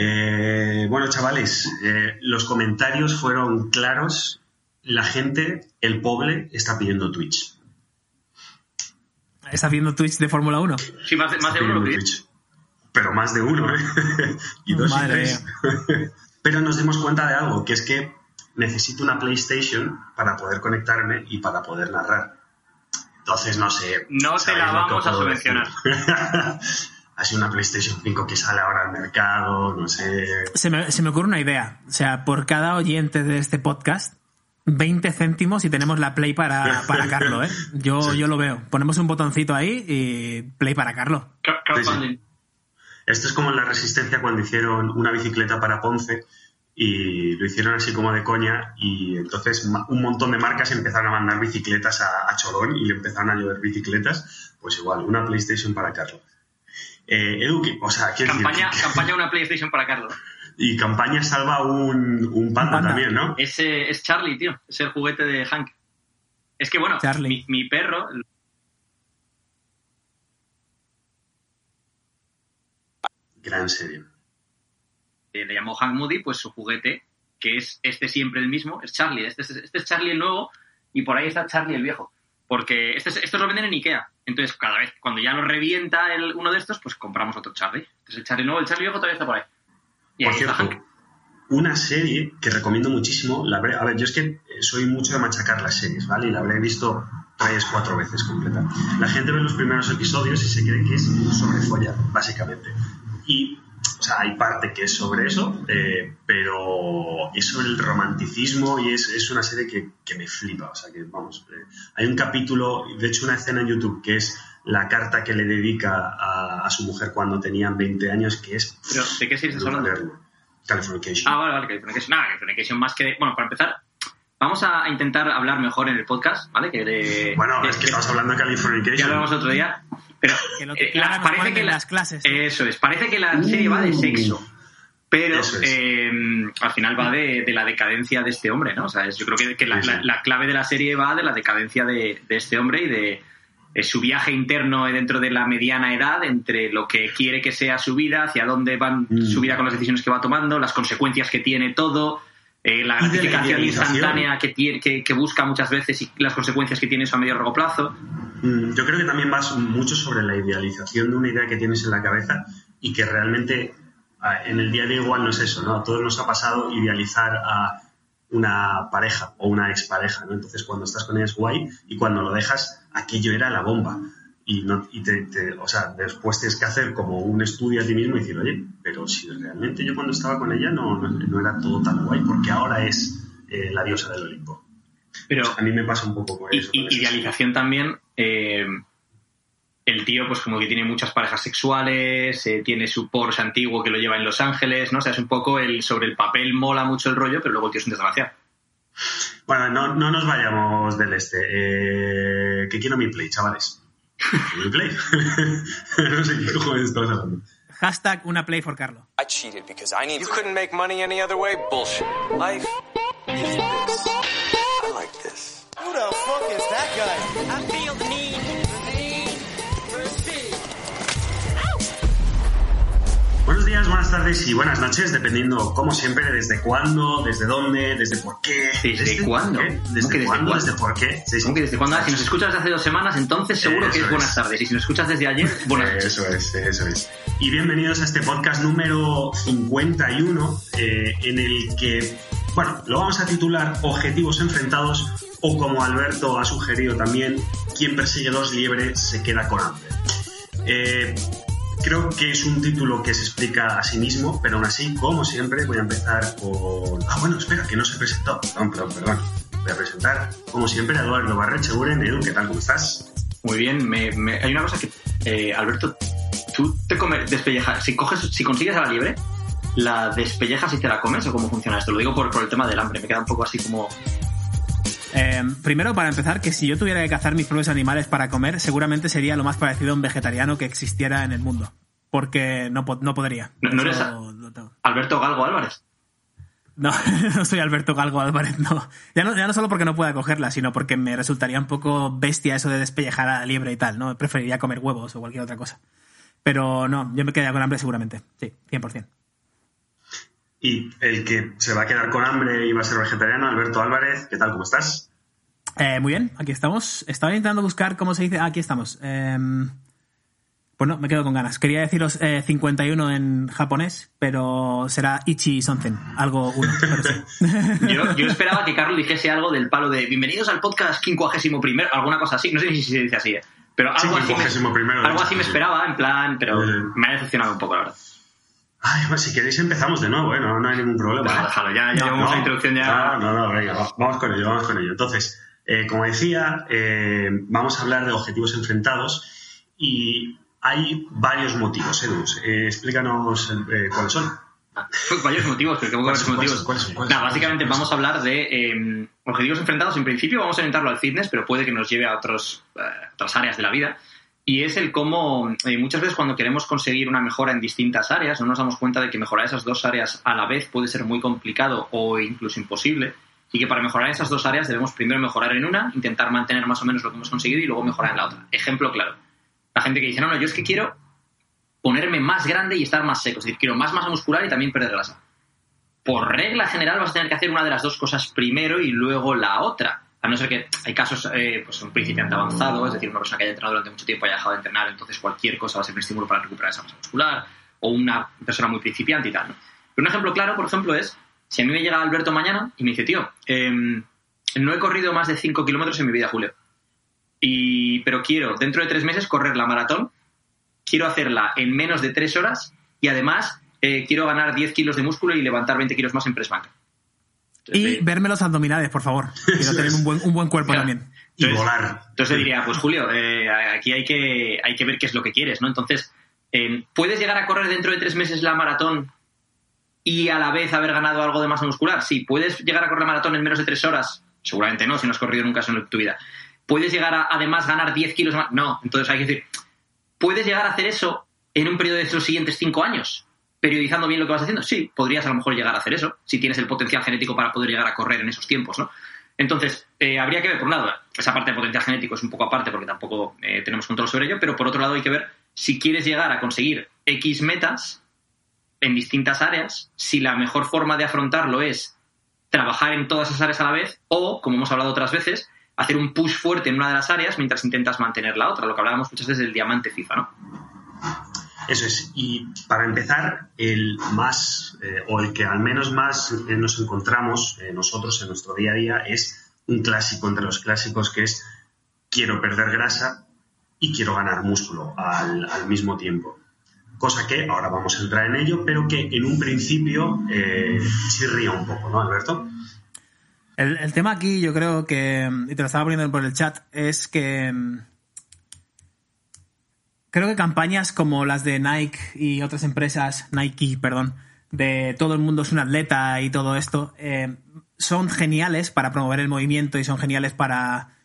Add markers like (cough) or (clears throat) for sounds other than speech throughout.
Eh, bueno, chavales, eh, los comentarios fueron claros. La gente, el pobre, está pidiendo Twitch. ¿Está viendo Twitch de Fórmula 1? Sí, más, de- más de uno Pidiendo. Twitch. Pero más de uno, ¿eh? (laughs) y dos Madre y tres. (laughs) Pero nos dimos cuenta de algo, que es que necesito una PlayStation para poder conectarme y para poder narrar. Entonces, no sé. No te ¿sabéis la vamos a subvencionar. (laughs) sido una PlayStation 5 que sale ahora al mercado, no sé. Se me, se me ocurre una idea. O sea, por cada oyente de este podcast, 20 céntimos y tenemos la Play para, para (laughs) Carlo, ¿eh? Yo, Sí. yo lo veo. Ponemos un botoncito ahí y Play para Carlo. Crowdfunding. Esto es como en la Resistencia cuando hicieron una bicicleta para Ponce y lo hicieron así como de coña y entonces un montón de marcas empezaron a mandar bicicletas a, a Chorón y le empezaron a llover bicicletas. Pues igual, una PlayStation para Carlos. Eh, Edu, ¿qué- o sea, decir Campaña, campaña una PlayStation para Carlos. (laughs) y campaña salva un, un panda, panda. también, ¿no? Ese es Charlie, tío. Es el juguete de Hank. Es que bueno, Charlie. mi, mi perro. Gran serie. eh, le llamó Hank Moody, pues su juguete, que es este siempre el mismo, es Charlie. Este es, este es Charlie el nuevo y por ahí está Charlie el viejo. Porque este, es- estos lo venden en Ikea. Entonces, cada vez, cuando ya lo revienta el, uno de estos, pues compramos otro Charlie. Este es el Charlie nuevo, el Charlie viejo todavía está por ahí. Y Por ahí cierto, una serie que recomiendo muchísimo, la habré- a ver, yo es que soy mucho de machacar las series, ¿vale? Y la habré visto tres, cuatro veces completa. La gente ve los primeros episodios y se cree que es sobre follar, básicamente. Y, o sea, hay parte que es sobre eso, eh, pero es sobre el romanticismo y es, es una serie que, que me flipa. O sea, que, vamos, eh, hay un capítulo, de hecho, una escena en YouTube que es la carta que le dedica a, a su mujer cuando tenían 20 años, que es Pero, ¿de qué serie estás hablando? Californication. Ah, vale, vale, Californication. Nada, Californication más que... de- Bueno, para empezar, vamos a intentar hablar mejor en el podcast, ¿vale? Que de- Bueno, de- es que de- estamos hablando de Ya Californication. hablamos otro día. Pero (laughs) Que lo que eh, la- parece que la- las clases. Eso es. Parece que la serie va de sexo. Pero es. eh, al final va de, de la decadencia de este hombre, ¿no? O sea, es- yo creo que, que la, Sí, sí. la- la clave de la serie va de la decadencia de, de este hombre y de, de su viaje interno dentro de la mediana edad, entre lo que quiere que sea su vida, hacia dónde van Mm. su vida con las decisiones que va tomando, las consecuencias que tiene todo, eh, la gratificación instantánea que, tiene, que, que busca muchas veces y las consecuencias que tiene eso a medio y largo plazo. Mm, Yo creo que también vas mucho sobre la idealización de una idea que tienes en la cabeza y que realmente ah, en el día a día igual no es eso, ¿no? A todos nos ha pasado idealizar a una pareja o una expareja, ¿no? Entonces cuando estás con ella es guay y cuando lo dejas, aquello era la bomba. Y, no, y te, te- o sea, después tienes que hacer como un estudio a ti mismo y decir, oye, pero si realmente yo cuando estaba con ella no, no, no era todo tan guay, porque ahora es eh, la diosa del Olimpo. Pero A mí me pasa un poco por eso. y- con idealización también. eh, el tío, pues como que tiene muchas parejas sexuales, eh, tiene su Porsche antiguo que lo lleva en Los Ángeles, ¿no? O sea, es un poco el sobre el papel mola mucho el rollo, pero luego el tío es un desgraciado. Bueno, no, no nos vayamos del este. Eh, que quiero mi play, chavales. Mi play. (laughs) no sé qué cojones estamos hablando. Hashtag una Play for Carlo. I cheated because I need. You couldn't make money any other way. Bullshit. Life is this. I like this. Who the fuck is that guy? I feel the need, Buenos días, buenas tardes y buenas noches, dependiendo, como siempre, desde cuándo, desde dónde, desde por qué. ¿Desde cuándo? por qué, ¿Cómo ¿Desde que desde cuándo? ¿Desde por qué? Sí, sí. ¿Cómo que desde cuándo? Si nos escuchas desde hace dos semanas, entonces seguro que es buenas es. tardes. Y si nos escuchas desde ayer, buenas noches. Eso es, eso es. Y bienvenidos a este podcast número 51, eh, en el que, bueno, lo vamos a titular Objetivos enfrentados o como Alberto ha sugerido también, quien persigue dos liebres se queda con hambre. Eh, creo que es un título que se explica a sí mismo, pero aún así, como siempre, voy a empezar con... Ah, bueno, espera, que no se presentó. Perdón, perdón, perdón. Voy a presentar, como siempre, a Eduardo Barrecheguren. Edu, ¿qué tal? ¿Cómo estás? Muy bien, me- me- hay una cosa que, eh, Alberto, tú te comes, despellejas, si coges, si consigues a la liebre, ¿la despellejas y te la comes o cómo funciona esto? Lo digo por, por el tema del hambre, me queda un poco así como... Eh, primero, para empezar, que si yo tuviera que cazar mis propios animales para comer, seguramente sería lo más parecido a un vegetariano que existiera en el mundo. Porque no, no podría. No- eres. Alberto Galgo Álvarez. No, (laughs) no soy Alberto Galgo Álvarez, no. Ya, no. ya no solo porque no pueda cogerla, sino porque me resultaría un poco bestia eso de despellejar a la liebre y tal, ¿no? Preferiría comer huevos o cualquier otra cosa. Pero no, yo me quedaría con hambre seguramente. Sí, 100%. Y el que se va a quedar con hambre y va a ser vegetariano, Alberto Álvarez, ¿qué tal? ¿Cómo estás? Eh, muy bien, aquí estamos. Estaba intentando buscar cómo se dice. Ah, aquí estamos. Em, bueno, me quedo con ganas. Quería deciros eh, 51 en japonés, pero será Ichi Sonzen, algo uno. pero sí. (laughs) Yo, yo (laughs) esperaba que Carlos dijese algo del palo de bienvenidos al podcast 51 primero, alguna cosa así. No sé si se dice así, ¿eh? pero Sí, algo así, me, 51º, algo así me sí. esperaba, en plan, pero Eh. me ha decepcionado un poco, la verdad. Ay, pues si queréis empezamos de nuevo, ¿eh? no, no hay ningún problema. ¿eh? déjalo, ya, ya llevamos la introducción ya. No, no, no, venga, va- vamos con ello, vamos con ello. Entonces, eh, como decía, eh, vamos a hablar de objetivos enfrentados y hay varios motivos, Edu. Eh, explícanos eh, cuáles son. varios motivos, pero ¿cómo ¿Cuáles varios motivos? son, básicamente vamos a hablar de objetivos enfrentados. En principio vamos a orientarlo al fitness, pero puede que nos lleve a otros, otras áreas de la vida. Y es el cómo eh, muchas veces cuando queremos conseguir una mejora en distintas áreas, no nos damos cuenta de que mejorar esas dos áreas a la vez puede ser muy complicado o incluso imposible. Y que para mejorar esas dos áreas debemos primero mejorar en una, intentar mantener más o menos lo que hemos conseguido y luego mejorar en la otra. Ejemplo claro. La gente que dice, no, no, yo es que quiero ponerme más grande y estar más seco. Es decir, quiero más masa muscular y también perder grasa por regla general vas a tener que hacer una de las dos cosas primero y luego la otra. A no ser que hay casos, eh, pues un principiante avanzado, es decir, una persona que haya entrenado durante mucho tiempo y haya dejado de entrenar, entonces cualquier cosa va a ser un estímulo para recuperar esa masa muscular, o una persona muy principiante y tal. Pero un ejemplo claro, por ejemplo, es si a mí me llega Alberto mañana y me dice, tío, em, no he corrido más de 5 kilómetros en mi vida, Julio. Y, pero quiero, dentro de tres meses, correr la maratón. Quiero hacerla en menos de tres horas y además eh, quiero ganar 10 kilos de músculo y levantar 20 kilos más en press banca. Y verme los abdominales, por favor. (laughs) Quiero tener un buen, un buen cuerpo Claro. también. Y Entonces- volar. Entonces diría, pues Julio, eh, aquí hay que, hay que ver qué es lo que quieres, ¿no? Entonces, eh, ¿puedes llegar a correr dentro de tres meses la maratón y a la vez haber ganado algo de masa muscular? Sí. ¿Puedes llegar a correr la maratón en menos de tres horas? Seguramente no, si no has corrido nunca eso en tu vida. ¿Puedes llegar a además ganar 10 kilos más? No. Entonces hay que decir, ¿puedes llegar a hacer eso en un periodo de los siguientes cinco años? Periodizando bien lo que vas haciendo. Sí, podrías a lo mejor llegar a hacer eso, si tienes el potencial genético para poder llegar a correr en esos tiempos, ¿no? Entonces, eh, habría que ver, por un lado, esa parte de potencial genético es un poco aparte porque tampoco eh, tenemos control sobre ello, pero por otro lado hay que ver si quieres llegar a conseguir X metas en distintas áreas, si la mejor forma de afrontarlo es trabajar en todas esas áreas a la vez o, como hemos hablado otras veces, hacer un push fuerte en una de las áreas mientras intentas mantener la otra, lo que hablábamos muchas veces del diamante FIFA, ¿no? Eso es. Y para empezar, el más, eh, o el que al menos más nos encontramos eh, nosotros en nuestro día a día es un clásico entre los clásicos que es quiero perder grasa y quiero ganar músculo al, mismo tiempo. Cosa que ahora vamos a entrar en ello, pero que en un principio eh, chirría un poco, ¿no, Alberto? El, el tema aquí, yo creo que, y te lo estaba poniendo por el chat, es que creo que campañas como las de Nike y otras empresas, Nike, perdón, de todo el mundo es un atleta y todo esto, eh, son geniales para promover el movimiento y son geniales para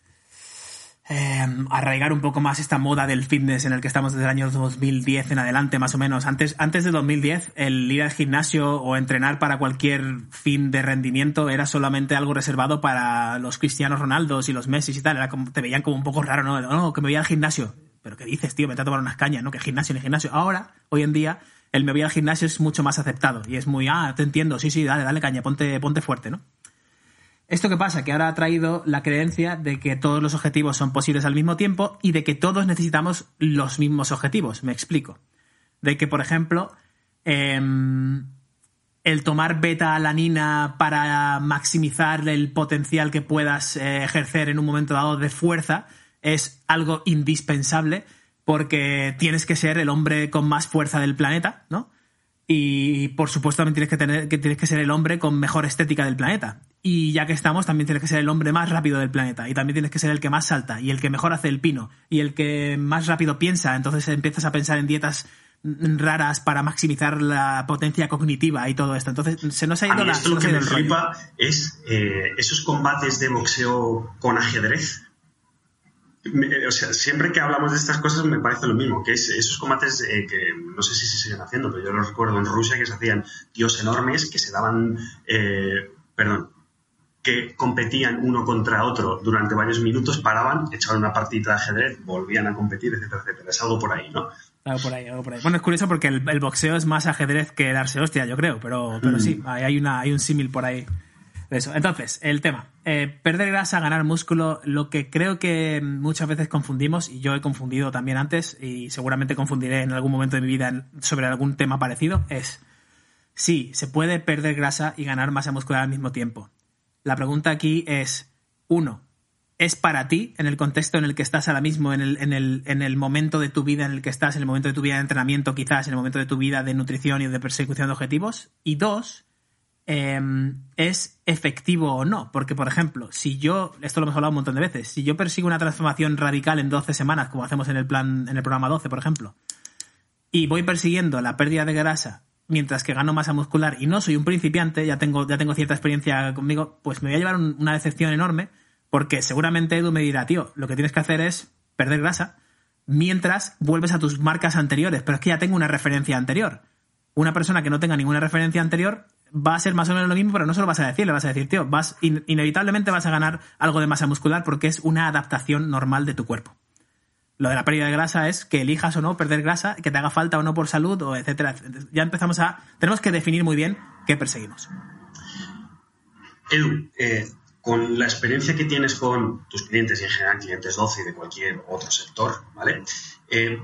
eh, arraigar un poco más esta moda del fitness en el que estamos desde el año 2010 en adelante, más o menos. Antes, antes de 2010, el ir al gimnasio o entrenar para cualquier fin de rendimiento era solamente algo reservado para los Cristianos Ronaldos y los Messi y tal. Era como, te veían como un poco raro, ¿no? No, que me voy al gimnasio. Pero ¿qué dices, tío? Me a tomar unas cañas, ¿no? Que gimnasio ni gimnasio. Ahora, hoy en día, el me voy al gimnasio es mucho más aceptado. Y es muy, ah, te entiendo, sí, sí, dale, dale caña, ponte, ponte fuerte, ¿no? ¿Esto qué pasa? Que ahora ha traído la creencia de que todos los objetivos son posibles al mismo tiempo y de que todos necesitamos los mismos objetivos. Me explico. De que, por ejemplo, em, el tomar beta-alanina para maximizar el potencial que puedas eh, ejercer en un momento dado de fuerza es algo indispensable porque tienes que ser el hombre con más fuerza del planeta, ¿no? Y por supuesto también tienes que tener que tienes que ser el hombre con mejor estética del planeta. Y ya que estamos, también tienes que ser el hombre más rápido del planeta. Y también tienes que ser el que más salta y el que mejor hace el pino y el que más rápido piensa. Entonces empiezas a pensar en dietas mm, raras para maximizar la potencia cognitiva y todo esto. Entonces se nos ha A ido mí la esto lo que me flipa es eh, esos combates de boxeo con ajedrez. Me- o sea, siempre que hablamos de estas cosas me parece lo mismo, que es esos combates eh, que no sé si se siguen haciendo, pero yo los recuerdo en Rusia que se hacían tíos enormes que se daban, eh, perdón, que competían uno contra otro durante varios minutos, paraban, echaban una partida de ajedrez, volvían a competir, etcétera, etcétera. Es algo por ahí, ¿no? Algo por ahí, algo por ahí. Bueno, es curioso porque el, el boxeo es más ajedrez que darse hostia, yo creo, pero, pero sí, hay, hay una, hay un símil por ahí de eso. Entonces, el tema. Eh, perder grasa, ganar músculo, lo que creo que muchas veces confundimos, y yo he confundido también antes, y seguramente confundiré en algún momento de mi vida en- sobre algún tema parecido, es, sí, se puede perder grasa y ganar masa muscular al mismo tiempo. La pregunta aquí es, uno, ¿es para ti en el contexto en el que estás ahora mismo, en el, en, el, en el momento de tu vida en el que estás, en el momento de tu vida de entrenamiento quizás, en el momento de tu vida de nutrición y de persecución de objetivos? Y dos, eh, es efectivo o no. Porque, por ejemplo, si yo, esto lo hemos hablado un montón de veces, si yo persigo una transformación radical en 12 semanas, como hacemos en el plan, en el programa 12, por ejemplo, y voy persiguiendo la pérdida de grasa mientras que gano masa muscular y no soy un principiante, ya tengo, ya tengo cierta experiencia conmigo, pues me voy a llevar un- una decepción enorme porque seguramente Edu me dirá, tío, lo que tienes que hacer es perder grasa mientras vuelves a tus marcas anteriores, pero es que ya tengo una referencia anterior. Una persona que no tenga ninguna referencia anterior va a ser más o menos lo mismo, pero no se lo vas a decir, le vas a decir, tío, vas, in- inevitablemente vas a ganar algo de masa muscular porque es una adaptación normal de tu cuerpo. Lo de la pérdida de grasa es que elijas o no perder grasa, que te haga falta o no por salud, o etcétera. Ya empezamos a. Tenemos que definir muy bien qué perseguimos. Edu, eh, con la experiencia que tienes con tus clientes y en general clientes 12 y de cualquier otro sector, ¿vale? Eh,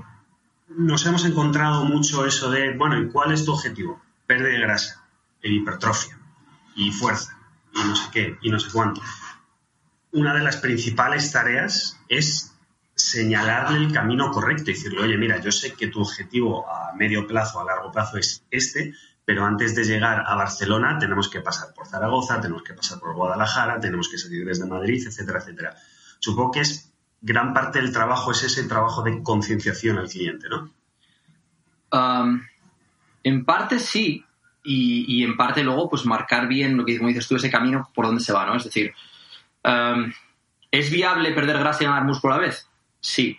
nos hemos encontrado mucho eso de, bueno, ¿y cuál es tu objetivo? Pérdida de grasa, e hipertrofia, y fuerza, y no sé qué, y no sé cuánto. Una de las principales tareas es señalarle el camino correcto y decirle, oye, mira, yo sé que tu objetivo a medio plazo, a largo plazo es este, pero antes de llegar a Barcelona tenemos que pasar por Zaragoza, tenemos que pasar por Guadalajara, tenemos que salir desde Madrid, etcétera, etcétera. Supongo que es gran parte del trabajo es ese trabajo de concienciación al cliente, ¿no? En parte sí, y, en parte luego pues marcar bien lo que como dices tú, ese camino por donde se va, ¿no? Es decir, ¿es viable perder grasa y ganar músculo a la vez? Sí.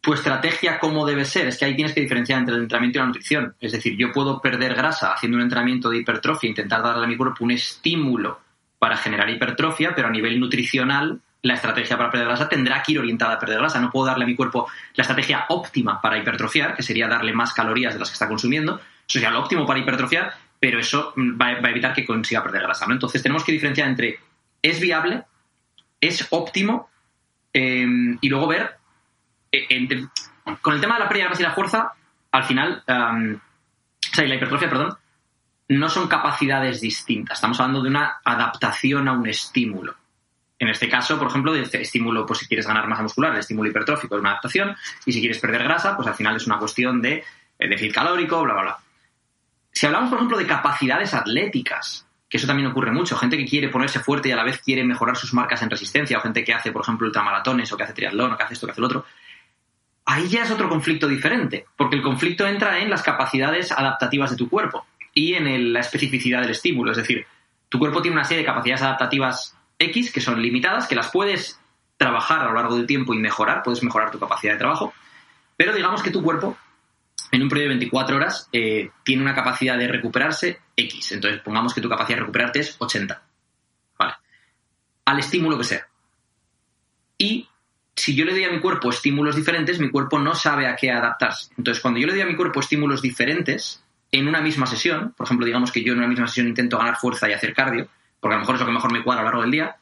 ¿Tu estrategia cómo debe ser? Es que ahí tienes que diferenciar entre el entrenamiento y la nutrición. Es decir, yo puedo perder grasa haciendo un entrenamiento de hipertrofia, intentar darle a mi cuerpo un estímulo para generar hipertrofia, pero a nivel nutricional la estrategia para perder grasa tendrá que ir orientada a perder grasa. No puedo darle a mi cuerpo la estrategia óptima para hipertrofiar, que sería darle más calorías de las que está consumiendo. Eso sería lo óptimo para hipertrofiar, pero eso mm, va, a evitar que consiga perder grasa. ¿no? Entonces tenemos que diferenciar entre es viable, es óptimo eh, y luego ver eh, entre- con el tema de la pérdida de grasa y la fuerza, al final, o sea, y la hipertrofia, perdón, no son capacidades distintas. Estamos hablando de una adaptación a un estímulo. En este caso, por ejemplo, de este estímulo, pues si quieres ganar masa muscular, el estímulo hipertrófico es una adaptación, y si quieres perder grasa, pues al final es una cuestión de eh, déficit calórico, bla, bla, bla. Si hablamos, por ejemplo, de capacidades atléticas, que eso también ocurre mucho, gente que quiere ponerse fuerte y a la vez quiere mejorar sus marcas en resistencia, o gente que hace, por ejemplo, ultramaratones, o que hace triatlón, o que hace esto, que hace lo otro, ahí ya es otro conflicto diferente, porque el conflicto entra en las capacidades adaptativas de tu cuerpo y en la especificidad del estímulo. Es decir, tu cuerpo tiene una serie de capacidades adaptativas X que son limitadas, que las puedes trabajar a lo largo del tiempo y mejorar, puedes mejorar tu capacidad de trabajo, pero digamos que tu cuerpo en un periodo de 24 horas eh, tiene una capacidad de recuperarse X. Entonces, pongamos que tu capacidad de recuperarte es 80. Vale. Al estímulo que sea. Y si yo le doy a mi cuerpo estímulos diferentes, mi cuerpo no sabe a qué adaptarse. Entonces, cuando yo le doy a mi cuerpo estímulos diferentes en una misma sesión, por ejemplo, digamos que yo en una misma sesión intento ganar fuerza y hacer cardio, porque a lo mejor es lo que mejor me cuadra a lo largo del día,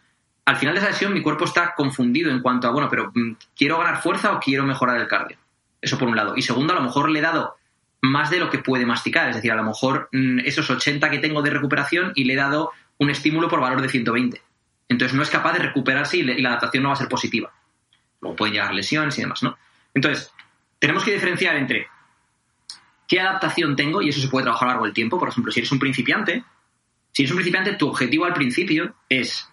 al final de esa sesión mi cuerpo está confundido en cuanto a, bueno, pero mm, ¿quiero ganar fuerza o quiero mejorar el cardio? Eso por un lado. Y segundo, a lo mejor le he dado más de lo que puede masticar. Es decir, a lo mejor mm, esos 80 que tengo de recuperación y le he dado un estímulo por valor de 120. Entonces no es capaz de recuperarse y, la adaptación no va a ser positiva. Luego pueden llegar lesiones y demás, ¿no? Entonces, tenemos que diferenciar entre qué adaptación tengo, y eso se puede trabajar a lo largo del tiempo. Por ejemplo, si eres un principiante, si eres un principiante, tu objetivo al principio es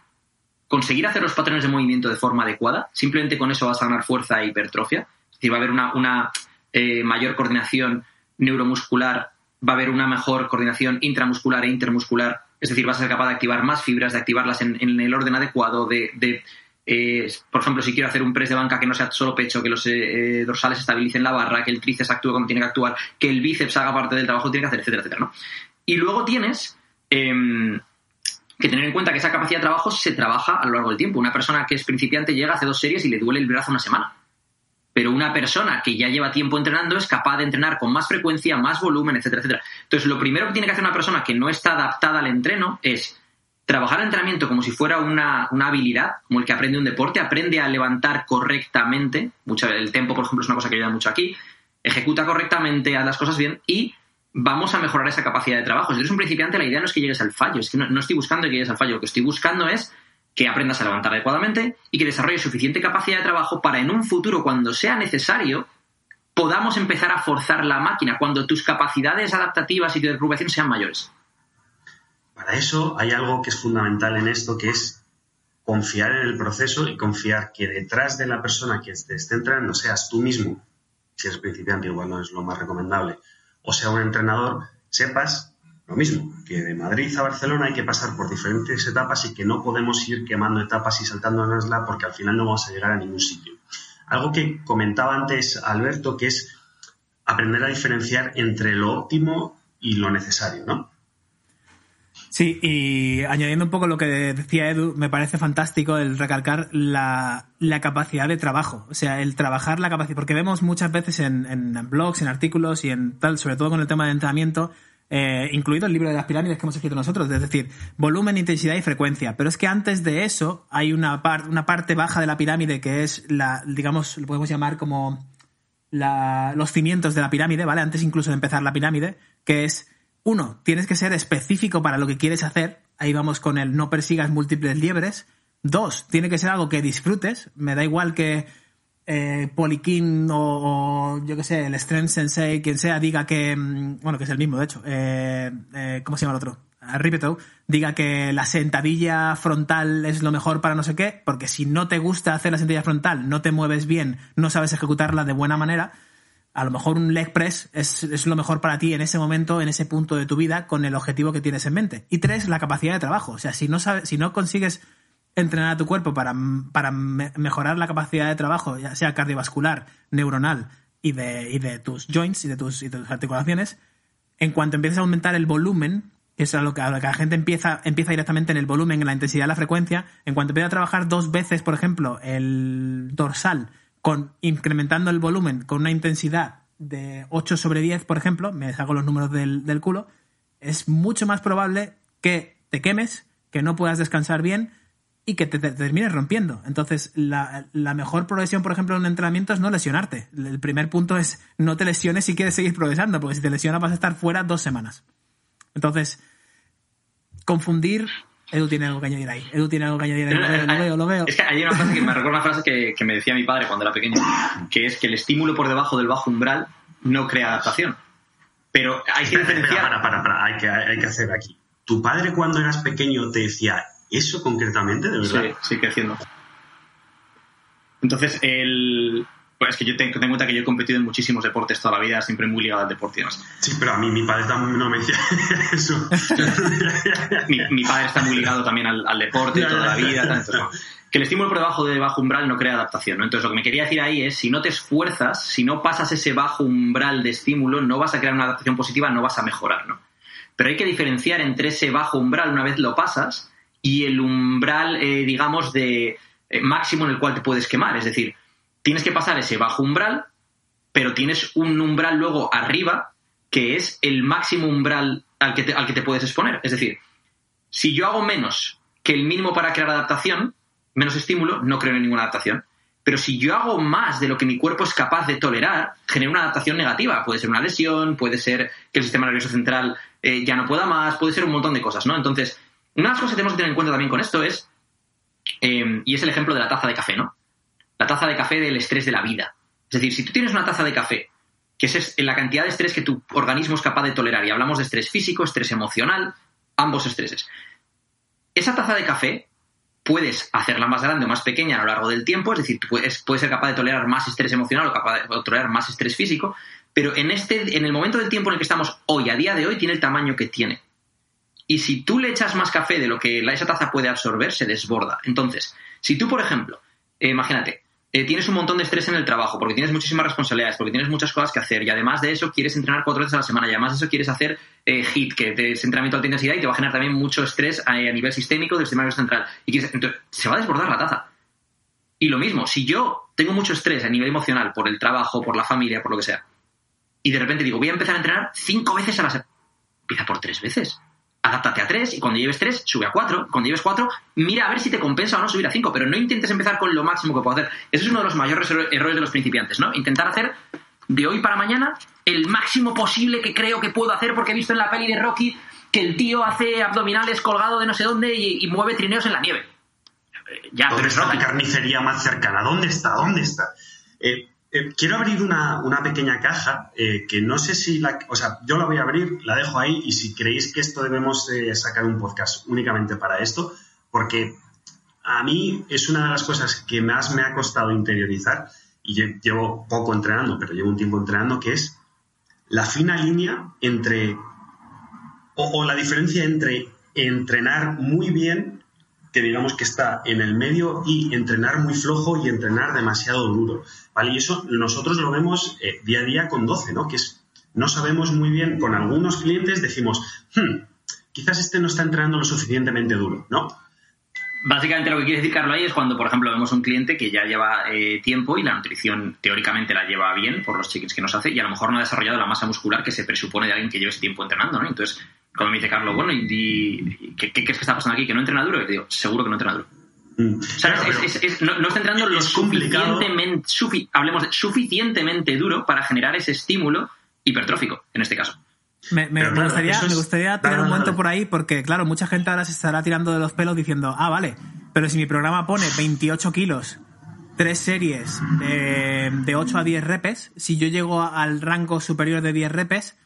conseguir hacer los patrones de movimiento de forma adecuada. Simplemente con eso vas a ganar fuerza e hipertrofia. Decir, va a haber una, una, eh, mayor coordinación neuromuscular, va a haber una mejor coordinación intramuscular e intermuscular. Es decir, vas a ser capaz de activar más fibras, de activarlas en, en el orden adecuado, de, de, eh, por ejemplo, si quiero hacer un press de banca que no sea solo pecho, que los eh, dorsales estabilicen la barra, que el tríceps actúe como tiene que actuar, que el bíceps haga parte del trabajo que tiene que hacer, etcétera, etcétera, ¿no? Y luego tienes em, que tener en cuenta que esa capacidad de trabajo se trabaja a lo largo del tiempo. Una persona que es principiante llega, hace dos series y le duele el brazo una semana. Pero una persona que ya lleva tiempo entrenando es capaz de entrenar con más frecuencia, más volumen, etcétera, etcétera. Entonces, lo primero que tiene que hacer una persona que no está adaptada al entreno es trabajar el entrenamiento como si fuera una, una habilidad, como el que aprende un deporte, aprende a levantar correctamente, mucho, el tempo, por ejemplo, es una cosa que ayuda mucho aquí, ejecuta correctamente, haz las cosas bien y vamos a mejorar esa capacidad de trabajo. Si eres un principiante, la idea no es que llegues al fallo, es que no, no estoy buscando que llegues al fallo, lo que estoy buscando es que aprendas a levantar adecuadamente y que desarrolles suficiente capacidad de trabajo para en un futuro, cuando sea necesario, podamos empezar a forzar la máquina, cuando tus capacidades adaptativas y de recuperación sean mayores. Para eso hay algo que es fundamental en esto, que es confiar en el proceso y confiar que detrás de la persona que te esté entrenando seas tú mismo, si eres principiante igual no es lo más recomendable, o sea un entrenador, sepas lo mismo, que de Madrid a Barcelona hay que pasar por diferentes etapas y que no podemos ir quemando etapas y saltándonosla porque al final no vamos a llegar a ningún sitio. Algo que comentaba antes Alberto, que es aprender a diferenciar entre lo óptimo y lo necesario, ¿no? Sí, y añadiendo un poco lo que decía Edu, me parece fantástico el recalcar la, la capacidad de trabajo, o sea, el trabajar la capacidad, porque vemos muchas veces en, en blogs, en artículos y en tal, sobre todo con el tema de entrenamiento, eh, incluido el libro de las pirámides que hemos escrito nosotros, es decir, volumen, intensidad y frecuencia. Pero es que antes de eso hay una, par- una parte baja de la pirámide que es la, digamos, lo podemos llamar como la- los cimientos de la pirámide, ¿vale? Antes incluso de empezar la pirámide, que es, uno, tienes que ser específico para lo que quieres hacer. Ahí vamos con el no persigas múltiples liebres. Dos, tiene que ser algo que disfrutes. Me da igual que eh, Polikin o, yo que sé, el Strength Sensei, quien sea, diga que, mm, bueno, que es el mismo, de hecho, eh, eh, ¿cómo se llama el otro? Ripeto, diga que la sentadilla frontal es lo mejor para no sé qué, porque si no te gusta hacer la sentadilla frontal, no te mueves bien, no sabes ejecutarla de buena manera, a lo mejor un leg press es, es, lo mejor para ti en ese momento, en ese punto de tu vida, con el objetivo que tienes en mente. Y tres, la capacidad de trabajo. O sea, si no, sabes, si no consigues entrenar a tu cuerpo para, para me mejorar la capacidad de trabajo, ya sea cardiovascular, neuronal y de, y de tus joints y de tus, y de tus articulaciones, en cuanto empieces a aumentar el volumen, que es a lo que, la gente empieza, empieza directamente en el volumen, en la intensidad, la frecuencia, en cuanto empieza a trabajar dos veces, por ejemplo, el dorsal, con incrementando el volumen con una intensidad de 8 sobre 10, por ejemplo, me saco los números del, del culo, es mucho más probable que te quemes, que no puedas descansar bien y que te, te, termines rompiendo. Entonces, la, la, mejor progresión, por ejemplo, en un entrenamiento es no lesionarte. El primer punto es no te lesiones si quieres seguir progresando, porque si te lesionas vas a estar fuera dos semanas. Entonces, confundir. Edu tiene algo que añadir ahí. Edu tiene algo que añadir ahí. Lo veo, lo veo, lo veo. Es que hay una frase que me recuerda una frase que, que me decía mi padre cuando era pequeño, que es que el estímulo por debajo del bajo umbral no crea adaptación. Pero hay que diferenciar. Para, para, para, hay que, hay que hacer aquí. ¿Tu padre cuando eras pequeño te decía eso concretamente, de verdad? Sí, sí, creciendo. Entonces, el. Pues es que yo tengo, en cuenta que yo he competido en muchísimos deportes toda la vida, siempre muy ligado al deporte y demás. Sí, pero a mí mi padre también no me decía (laughs) eso. mi, mi, padre está muy ligado también al, al deporte toda la vida. No. Que el estímulo por debajo de bajo umbral no crea adaptación. ¿no? Entonces, lo que me quería decir ahí es, si no te esfuerzas, si no pasas ese bajo umbral de estímulo, no vas a crear una adaptación positiva, no vas a mejorar, ¿no? Pero hay que diferenciar entre ese bajo umbral, una vez lo pasas, y el umbral, eh, digamos, de eh, máximo en el cual te puedes quemar. Es decir, tienes que pasar ese bajo umbral, pero tienes un umbral luego arriba, que es el máximo umbral al que te, al que te puedes exponer. Es decir, si yo hago menos que el mínimo para crear adaptación, menos estímulo, no creo en ninguna adaptación. Pero si yo hago más de lo que mi cuerpo es capaz de tolerar, genera una adaptación negativa. Puede ser una lesión, puede ser que el sistema nervioso central eh, ya no pueda más, puede ser un montón de cosas, ¿no? Entonces, una de las cosas que tenemos que tener en cuenta también con esto es, eh, y es el ejemplo de la taza de café, ¿no? La taza de café del estrés de la vida. Es decir, si tú tienes una taza de café, que es la cantidad de estrés que tu organismo es capaz de tolerar, y hablamos de estrés físico, estrés emocional, ambos estreses. Esa taza de café puedes hacerla más grande o más pequeña a lo largo del tiempo, es decir, puedes, puedes ser capaz de tolerar más estrés emocional o capaz de tolerar más estrés físico, pero en, este, en el momento del tiempo en el que estamos hoy, a día de hoy, tiene el tamaño que tiene. Y si tú le echas más café de lo que esa taza puede absorber, se desborda. Entonces, si tú, por ejemplo, eh, imagínate, eh, tienes un montón de estrés en el trabajo, porque tienes muchísimas responsabilidades, porque tienes muchas cosas que hacer, y además de eso quieres entrenar cuatro veces a la semana, y además de eso quieres hacer eh, HIT, que es entrenamiento de alta intensidad, y te va a generar también mucho estrés a, a nivel sistémico del sistema nervioso central. Y quieres, entonces, se va a desbordar la taza. Y lo mismo, si yo tengo mucho estrés a nivel emocional por el trabajo, por la familia, por lo que sea, y de repente digo, voy a empezar a entrenar cinco veces a la semana, empieza por tres veces. Adáptate a tres y cuando lleves tres, sube a cuatro. Cuando lleves cuatro, mira a ver si te compensa o no subir a cinco, pero no intentes empezar con lo máximo que puedo hacer. Ese es uno de los mayores erro- errores de los principiantes, ¿no? Intentar hacer de hoy para mañana el máximo posible que creo que puedo hacer porque he visto en la peli de Rocky que el tío hace abdominales colgado de no sé dónde y, y mueve trineos en la nieve. Eh, Ya, pero ¿Dónde es está la carnicería más cercana? ¿Dónde está? ¿Dónde está? Eh, eh, quiero abrir una, una pequeña caja eh, que no sé si la... O sea, yo la voy a abrir, la dejo ahí y si creéis que esto debemos eh, sacar un podcast únicamente para esto, porque a mí es una de las cosas que más me ha costado interiorizar y lle- llevo poco entrenando, pero llevo un tiempo entrenando, que es la fina línea entre... o la diferencia entre entrenar muy bien que digamos que está en el medio y entrenar muy flojo y entrenar demasiado duro, ¿vale? Y eso nosotros lo vemos eh, día a día con 12, ¿no? Que es, no sabemos muy bien, con algunos clientes decimos, "Hmm, quizás este no está entrenando lo suficientemente duro, ¿no? Básicamente lo que quiere decir Carlos ahí es cuando, por ejemplo, vemos un cliente que ya lleva eh, tiempo y la nutrición teóricamente la lleva bien por los check-ins que nos hace y a lo mejor no ha desarrollado la masa muscular que se presupone de alguien que lleve ese tiempo entrenando, ¿no? Entonces, cuando me dice Carlos, bueno, ¿y, y qué, qué crees que está pasando aquí? ¿Que no entrena duro? Y te digo, seguro que no entrena duro. Mm, O sea, claro, es- pero- es- es- no, no está entrenando lo suficientemente, sufi- hablemos de suficientemente duro para generar ese estímulo hipertrófico, en este caso. Me, me- Pero me claro, gustaría, es- me gustaría Dale, tirar un momento dale. por ahí porque, claro, mucha gente ahora se estará tirando de los pelos diciendo, ah, vale, pero si mi programa pone 28 kilos, tres series de, de 8 a 10 repes, si yo llego al rango superior de 10 repes,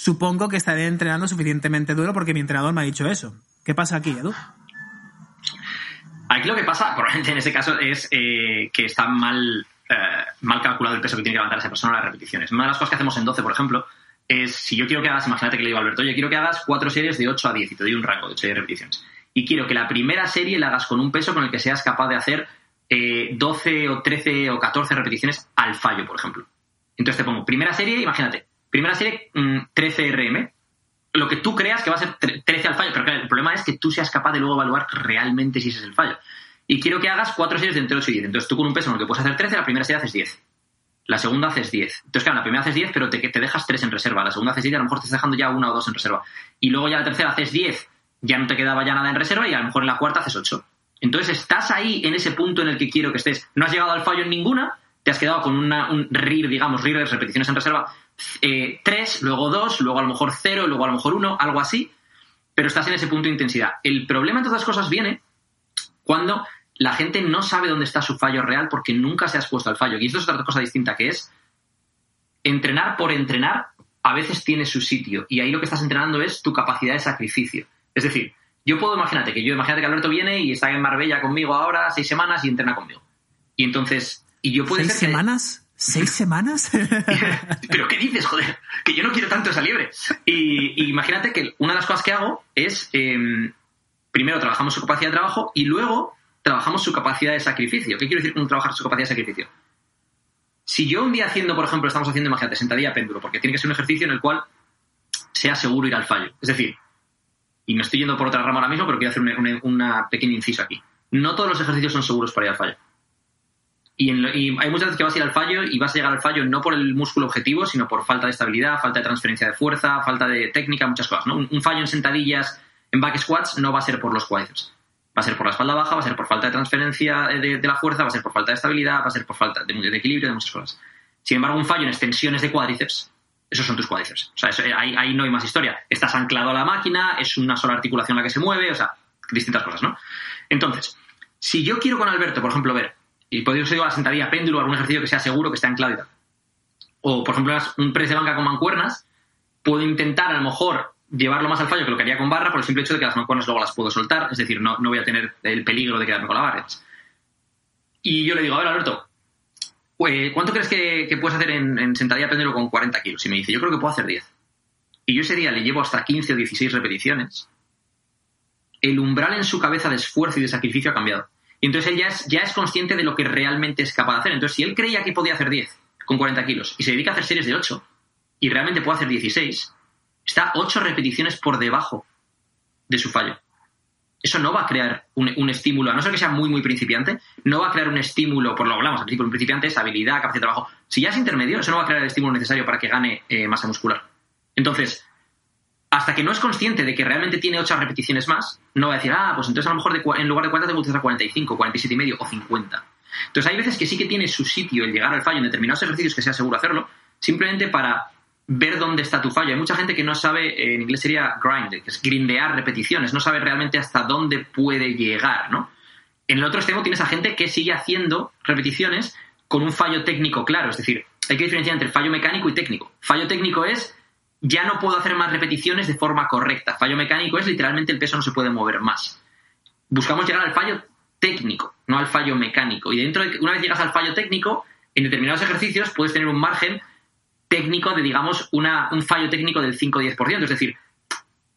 supongo que estaré entrenando suficientemente duro porque mi entrenador me ha dicho eso. ¿Qué pasa aquí, Edu? Aquí lo que pasa, probablemente en este caso, es eh, que está mal, eh, mal calculado el peso que tiene que levantar esa persona a las repeticiones. Una de las cosas que hacemos en 12, por ejemplo, es si yo quiero que hagas, imagínate que le digo a Alberto, yo quiero que hagas cuatro series de 8 a 10 y te doy un rango de 8 a 10 repeticiones. Y quiero que la primera serie la hagas con un peso con el que seas capaz de hacer eh, 12 o 13 o 14 repeticiones al fallo, por ejemplo. Entonces te pongo primera serie, imagínate, primera serie mm, 13 RM, lo que tú creas que va a ser tre- 13 al fallo, pero claro, el problema es que tú seas capaz de luego evaluar realmente si ese es el fallo. Y quiero que hagas cuatro series de entre 8 y 10. Entonces tú con un peso en el que puedes hacer 13, la primera serie haces 10. La segunda haces 10. Entonces, claro, la primera haces 10, pero te, te dejas 3 en reserva. La segunda haces 10 y a lo mejor te estás dejando ya una o dos en reserva. Y luego ya la tercera haces 10, ya no te quedaba ya nada en reserva y a lo mejor en la cuarta haces 8. Entonces estás ahí en ese punto en el que quiero que estés. No has llegado al fallo en ninguna, te has quedado con una, un RIR, digamos, RIR, repeticiones en reserva, 3, luego 2, luego a lo mejor 0, luego a lo mejor 1, algo así, pero estás en ese punto de intensidad. El problema en todas las cosas viene cuando la gente no sabe dónde está su fallo real porque nunca se ha expuesto al fallo. Y esto es otra cosa distinta que es entrenar por entrenar a veces tiene su sitio y ahí lo que estás entrenando es tu capacidad de sacrificio. Es decir, yo puedo, imagínate que yo, imagínate que Alberto viene y está en Marbella conmigo ahora seis semanas y entrena conmigo. Y entonces, y yo puede ¿Seis ser semanas? ¿Seis semanas? (laughs) pero ¿qué dices, joder? Que yo no quiero tanto esa liebre. Y, imagínate que una de las cosas que hago es, eh, primero trabajamos su capacidad de trabajo y luego trabajamos su capacidad de sacrificio. ¿Qué quiero decir con trabajar su capacidad de sacrificio? Si yo un día haciendo, por ejemplo, estamos haciendo, imagínate, sentadilla péndulo, porque tiene que ser un ejercicio en el cual sea seguro ir al fallo. Es decir, y me estoy yendo por otra rama ahora mismo, pero quiero hacer una, una- una pequeña inciso aquí. No todos los ejercicios son seguros para ir al fallo. Y, hay muchas veces que vas a ir al fallo y vas a llegar al fallo no por el músculo objetivo, sino por falta de estabilidad, falta de transferencia de fuerza, falta de técnica, muchas cosas. ¿no? Un, fallo en sentadillas, en back squats, no va a ser por los cuádriceps. Va a ser por la espalda baja, va a ser por falta de transferencia de, la fuerza, va a ser por falta de estabilidad, va a ser por falta de, de equilibrio, de muchas cosas. Sin embargo, un fallo en extensiones de cuádriceps, esos son tus cuádriceps. O sea, eso- ahí, ahí no hay más historia. Estás anclado a la máquina, es una sola articulación la que se mueve, o sea, distintas cosas, ¿no? Entonces, si yo quiero con Alberto, por ejemplo, ver, y podría ser la sentadilla péndulo, algún ejercicio que sea seguro, que esté anclado y tal. O, por ejemplo, un press de banca con mancuernas, puedo intentar a lo mejor llevarlo más al fallo que lo que haría con barra por el simple hecho de que las mancuernas luego las puedo soltar, es decir, no, no voy a tener el peligro de quedarme con la barra. Y yo le digo, a ver, Alberto, eh, ¿cuánto crees que, que puedes hacer en, en sentadilla péndulo con 40 kilos? Y me dice, yo creo que puedo hacer 10. Y yo ese día le llevo hasta 15 o 16 repeticiones. El umbral en su cabeza de esfuerzo y de sacrificio ha cambiado. Y entonces él ya es, ya es consciente de lo que realmente es capaz de hacer. Entonces, si él creía que podía hacer 10 con 40 kilos y se dedica a hacer series de 8 y realmente puede hacer 16, está 8 repeticiones por debajo de su fallo. eso no va a crear un, un estímulo, a no ser que sea muy, muy principiante, no va a crear un estímulo, por lo hablamos al principio, un principiante es habilidad, capacidad de trabajo. Si ya es intermedio, eso no va a crear el estímulo necesario para que gane eh, masa muscular. Entonces, hasta que no es consciente de que realmente tiene 8 repeticiones más, no va a decir, ah, pues entonces a lo mejor en lugar de 40 tengo que utilizar 45, 47 y medio o 50. Entonces hay veces que sí que tiene su sitio el llegar al fallo en determinados ejercicios que sea seguro hacerlo, simplemente para ver dónde está tu fallo. Hay mucha gente que no sabe, eh, en inglés sería grind, que es grindear repeticiones, no sabe realmente hasta dónde puede llegar, ¿no? En el otro extremo tienes a gente que sigue haciendo repeticiones con un fallo técnico claro, es decir, hay que diferenciar entre fallo mecánico y técnico. Fallo técnico es ya no puedo hacer más repeticiones de forma correcta. Fallo mecánico es literalmente el peso no se puede mover más. Buscamos llegar al fallo técnico, no al fallo mecánico. Y dentro de una vez llegas al fallo técnico, en determinados ejercicios puedes tener un margen técnico de, digamos, una, un fallo técnico del 5 o 10%. Es decir,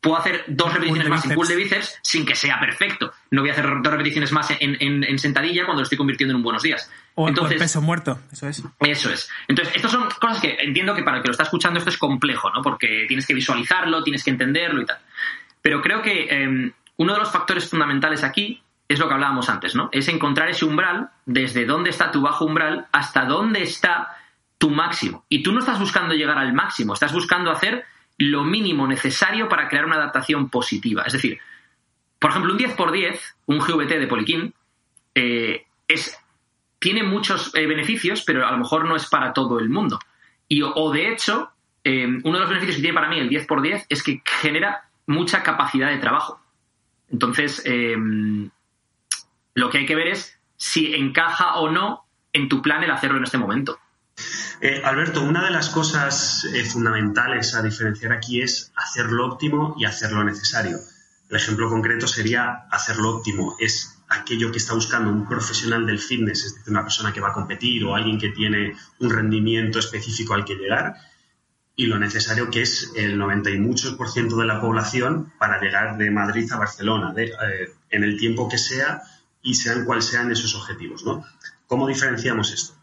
puedo hacer dos repeticiones más en pull de bíceps sin que sea perfecto. No voy a hacer dos repeticiones más en, en- en sentadilla cuando lo estoy convirtiendo en un buenos días. O, o Entonces, el peso muerto, eso es. eso es. Entonces, estas son cosas que entiendo que para el que lo está escuchando esto es complejo, ¿no? Porque tienes que visualizarlo, tienes que entenderlo y tal. Pero creo que eh, uno de los factores fundamentales aquí es lo que hablábamos antes, ¿no? Es encontrar ese umbral, desde dónde está tu bajo umbral hasta dónde está tu máximo. Y tú no estás buscando llegar al máximo, estás buscando hacer lo mínimo necesario para crear una adaptación positiva. Es decir, por ejemplo, un 10x10, un GVT de Poliquín, eh, es, tiene muchos eh, beneficios, pero a lo mejor no es para todo el mundo. Y, o, de hecho, eh, uno de los beneficios que tiene para mí el 10x10 es que genera mucha capacidad de trabajo. Entonces, lo que hay que ver es si encaja o no en tu plan el hacerlo en este momento. Eh, Alberto, una de las cosas eh, fundamentales a diferenciar aquí es hacer lo óptimo y hacer lo necesario. El ejemplo concreto sería hacer lo óptimo. Es aquello que está buscando un profesional del fitness, es decir, una persona que va a competir o alguien que tiene un rendimiento específico al que llegar. Y lo necesario que es el 90 y muchos por ciento de la población para llegar de Madrid a Barcelona, eh, en el tiempo que sea y sean cuales sean esos objetivos. ¿no? ¿Cómo diferenciamos esto?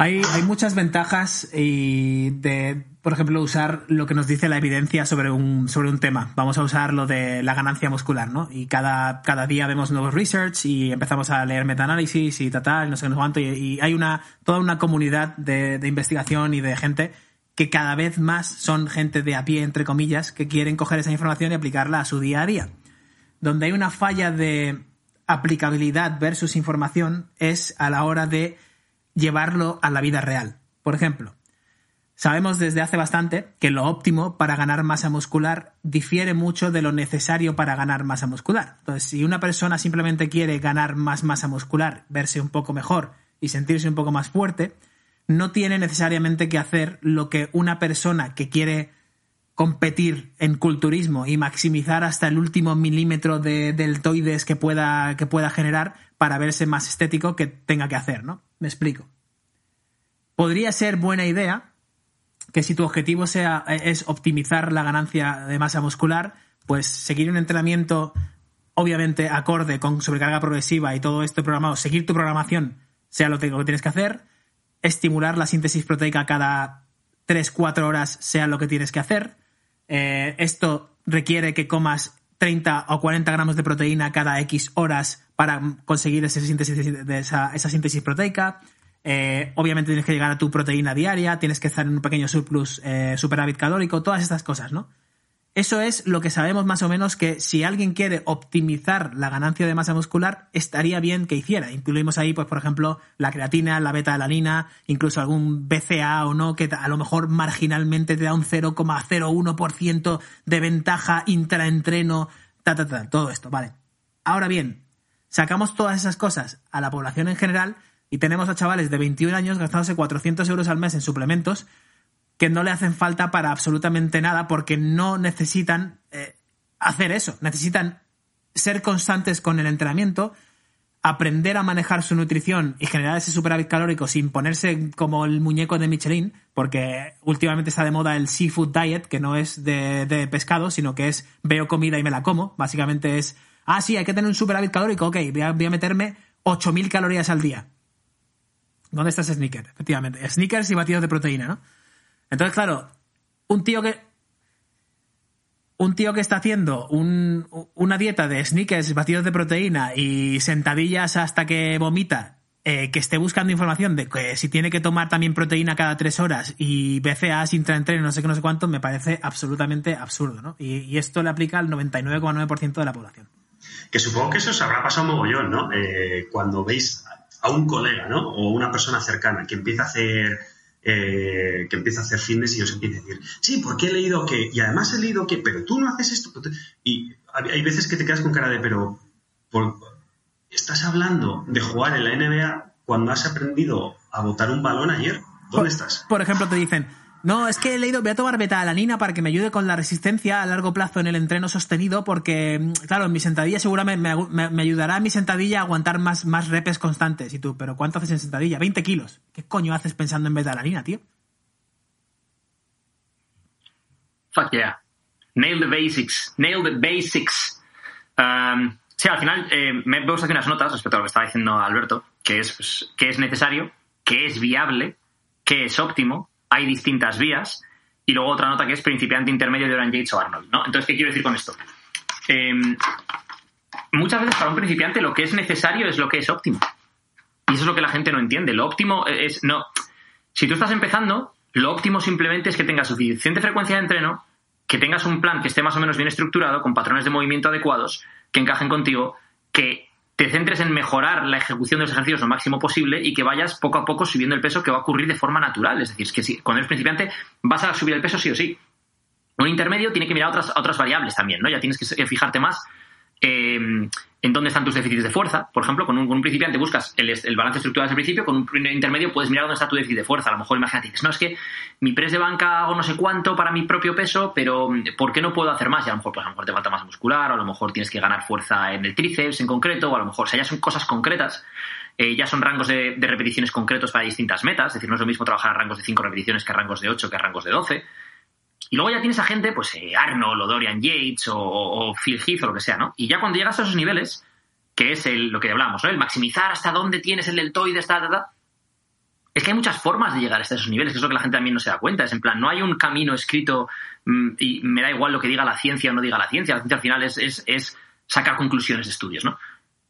Hay, muchas ventajas y de, por ejemplo, usar lo que nos dice la evidencia sobre un, sobre un tema. Vamos a usar lo de la ganancia muscular, ¿no? Y cada, cada día vemos nuevos research y empezamos a leer metaanálisis y tal, tal, no sé qué, no cuánto. Y, y hay una, toda una comunidad de, de investigación y de gente que cada vez más son gente de a pie, entre comillas, que quieren coger esa información y aplicarla a su día a día. Donde hay una falla de aplicabilidad versus información es a la hora de llevarlo a la vida real. Por ejemplo, sabemos desde hace bastante que lo óptimo para ganar masa muscular difiere mucho de lo necesario para ganar masa muscular. Entonces, si una persona simplemente quiere ganar más masa muscular, verse un poco mejor y sentirse un poco más fuerte, no tiene necesariamente que hacer lo que una persona que quiere competir en culturismo y maximizar hasta el último milímetro de deltoides que pueda, que pueda generar para verse más estético que tenga que hacer, ¿no? Me explico. Podría ser buena idea que si tu objetivo sea, es optimizar la ganancia de masa muscular, pues seguir un entrenamiento obviamente acorde con sobrecarga progresiva y todo esto programado, seguir tu programación sea lo que tienes que hacer, estimular la síntesis proteica cada 3-4 horas sea lo que tienes que hacer. Eh, esto requiere que comas 30 o 40 gramos de proteína cada X horas para conseguir esa síntesis, de esa, síntesis proteica. Eh, obviamente tienes que llegar a tu proteína diaria, tienes que estar en un pequeño surplus, eh, superávit calórico, todas estas cosas, ¿no? Eso es lo que sabemos más o menos que si alguien quiere optimizar la ganancia de masa muscular, estaría bien que hiciera. Incluimos ahí, pues, por ejemplo, la creatina, la beta-alanina, incluso algún BCA o no, que a lo mejor marginalmente te da un 0,01% de ventaja intraentreno, ta, ta, ta, todo esto, vale. Ahora bien, sacamos todas esas cosas a la población en general y tenemos a chavales de 21 años gastándose 400 euros al mes en suplementos que no le hacen falta para absolutamente nada porque no necesitan eh, hacer eso. Necesitan ser constantes con el entrenamiento, aprender a manejar su nutrición y generar ese superávit calórico sin ponerse como el muñeco de Michelin, porque últimamente está de moda el seafood diet, que no es de, pescado, sino que es veo comida y me la como. Básicamente es, ah, sí, hay que tener un superávit calórico, ok, voy a, voy a meterme 8.000 calorías al día. ¿Dónde está ese sneaker? Efectivamente, sneakers y batidos de proteína, ¿no? Entonces, claro, un tío que. un tío que está haciendo un- una dieta de sneakers, batidos de proteína y sentadillas hasta que vomita, eh, que esté buscando información de que si tiene que tomar también proteína cada tres horas y BCAAs intraentreno, no sé qué, no sé cuánto, me parece absolutamente absurdo, ¿no? Y, y esto le aplica al 99,9% de la población. Que supongo que eso os habrá pasado mogollón, ¿no? Eh, cuando veis a un colega, ¿no? O una persona cercana que empieza a hacer eh, que empieza a hacer fitness y os empieza a decir, sí, porque he leído que, y además he leído que, pero tú no haces esto. pero tú-". Y hay hay veces que te quedas con cara de, pero, por- estás hablando de jugar en la NBA cuando has aprendido a botar un balón ayer. ¿Dónde Por- estás? Por ejemplo, te dicen, no, es que he leído, voy a tomar betalanina para que me ayude con la resistencia a largo plazo en el entreno sostenido, porque, mm, claro, en mi sentadilla seguramente me, ayudará mi sentadilla a aguantar más, más repes constantes. Y tú, ¿pero cuánto haces en sentadilla? 20 kilos. ¿Qué coño haces pensando en betalanina, tío? Fuck yeah. Nail the basics. Nail the basics. Um, sí, al final eh, me puesto aquí unas notas respecto a lo que estaba diciendo Alberto, que es, pues, que es necesario, que es viable, que es óptimo, hay distintas vías, y luego otra nota que es principiante intermedio de Oran Yates o Arnold. ¿no? Entonces, ¿qué quiero decir con esto? Em, muchas veces para un principiante lo que es necesario es lo que es óptimo. Y eso es lo que la gente no entiende. Lo óptimo es no. Si tú estás empezando, lo óptimo simplemente es que tengas suficiente frecuencia de entreno, que tengas un plan que esté más o menos bien estructurado, con patrones de movimiento adecuados, que encajen contigo, que te centres en mejorar la ejecución de los ejercicios lo máximo posible y que vayas poco a poco subiendo el peso que va a ocurrir de forma natural. Es decir, es que si, cuando eres principiante vas a subir el peso sí o sí. Un intermedio tiene que mirar otras, otras variables también, ¿no? Ya tienes que fijarte más eh, en dónde están tus déficits de fuerza. Por ejemplo, con un, principiante buscas el, balance estructural el principio, con un intermedio puedes mirar dónde está tu déficit de fuerza. A lo mejor imagínate, dices, no, es que mi press de banca hago no sé cuánto para mi propio peso, pero ¿por qué no puedo hacer más? Y a lo mejor, pues, a lo mejor te falta masa muscular, o a lo mejor tienes que ganar fuerza en el tríceps en concreto, o a lo mejor, o sea, ya son cosas concretas. Eh, ya son rangos de, de repeticiones concretos para distintas metas, es decir, no es lo mismo trabajar a rangos de 5 repeticiones que a rangos de 8 que a rangos de 12. Y luego ya tienes a gente, pues eh, Arnold o Dorian Yates o, o, Phil Heath o lo que sea, ¿no? Y ya cuando llegas a esos niveles, que es el, lo que hablamos, ¿no? El maximizar hasta dónde tienes el deltoides, ta, ta, ta. Es que hay muchas formas de llegar hasta esos niveles, que es lo que la gente también no se da cuenta. Es en plan, no hay un camino escrito mmm, y me da igual lo que diga la ciencia o no diga la ciencia. La ciencia al final es, es, sacar conclusiones de estudios, ¿no?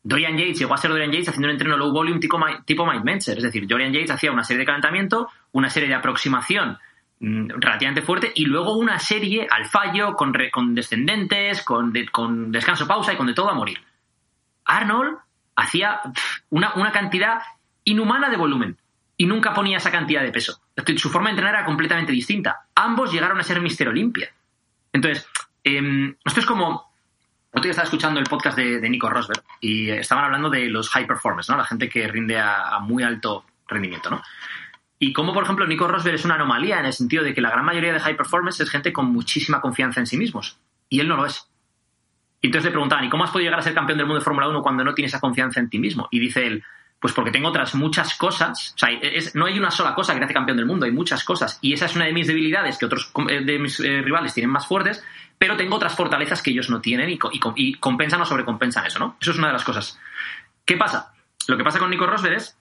Dorian Yates llegó a ser Dorian Yates haciendo un entreno low volume tipo, tipo Mike Menzer. Es decir, Dorian Yates hacía una serie de calentamiento, una serie de aproximación relativamente fuerte y luego una serie al fallo con, descendentes, con, de, con descanso pausa y con de todo a morir. Arnold hacía una, una cantidad inhumana de volumen y nunca ponía esa cantidad de peso. Su forma de entrenar era completamente distinta. Ambos llegaron a ser Mister Olimpia. Entonces, eh, esto es como. Otro día estaba escuchando el podcast de, Nico Rosberg y estaban hablando de los high performers, ¿no? La gente que rinde a muy alto rendimiento, ¿no? Y como, por ejemplo, Nico Rosberg es una anomalía en el sentido de que la gran mayoría de high performers es gente con muchísima confianza en sí mismos. Y él no lo es. Y entonces le preguntaban, ¿y cómo has podido llegar a ser campeón del mundo de Fórmula 1 cuando no tienes esa confianza en ti mismo? Y dice él, pues porque tengo otras muchas cosas. O sea, no hay una sola cosa que te hace campeón del mundo, hay muchas cosas. Y esa es una de mis debilidades que otros de mis eh, rivales tienen más fuertes, pero tengo otras fortalezas que ellos no tienen y, y compensan o sobrecompensan eso, ¿no? Eso es una de las cosas. ¿Qué pasa? Lo que pasa con Nico Rosberg es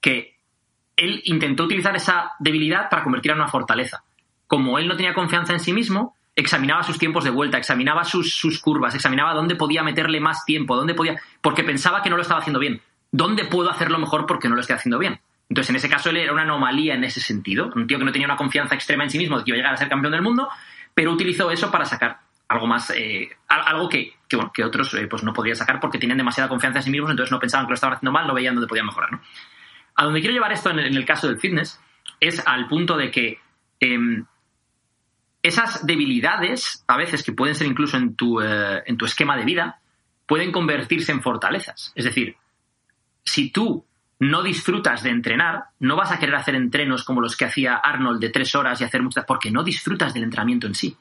que él intentó utilizar esa debilidad para convertirla en una fortaleza. Como él no tenía confianza en sí mismo, examinaba sus tiempos de vuelta, examinaba sus, sus curvas, examinaba dónde podía meterle más tiempo, dónde podía. porque pensaba que no lo estaba haciendo bien. ¿Dónde puedo hacerlo mejor porque no lo estoy haciendo bien? Entonces, en ese caso, él era una anomalía en ese sentido. Un tío que no tenía una confianza extrema en sí mismo de que iba a llegar a ser campeón del mundo, pero utilizó eso para sacar algo más, eh, algo que, que, otros eh, pues no podían sacar porque tenían demasiada confianza en sí mismos, entonces no pensaban que lo estaban haciendo mal, no veían dónde podían mejorar. ¿no? A donde quiero llevar esto en el, caso del fitness es al punto de que eh, esas debilidades, a veces que pueden ser incluso en tu, eh, en tu esquema de vida, pueden convertirse en fortalezas. Es decir, si tú no disfrutas de entrenar, no vas a querer hacer entrenos como los que hacía Arnold de tres horas y hacer muchas, porque no disfrutas del entrenamiento en sí.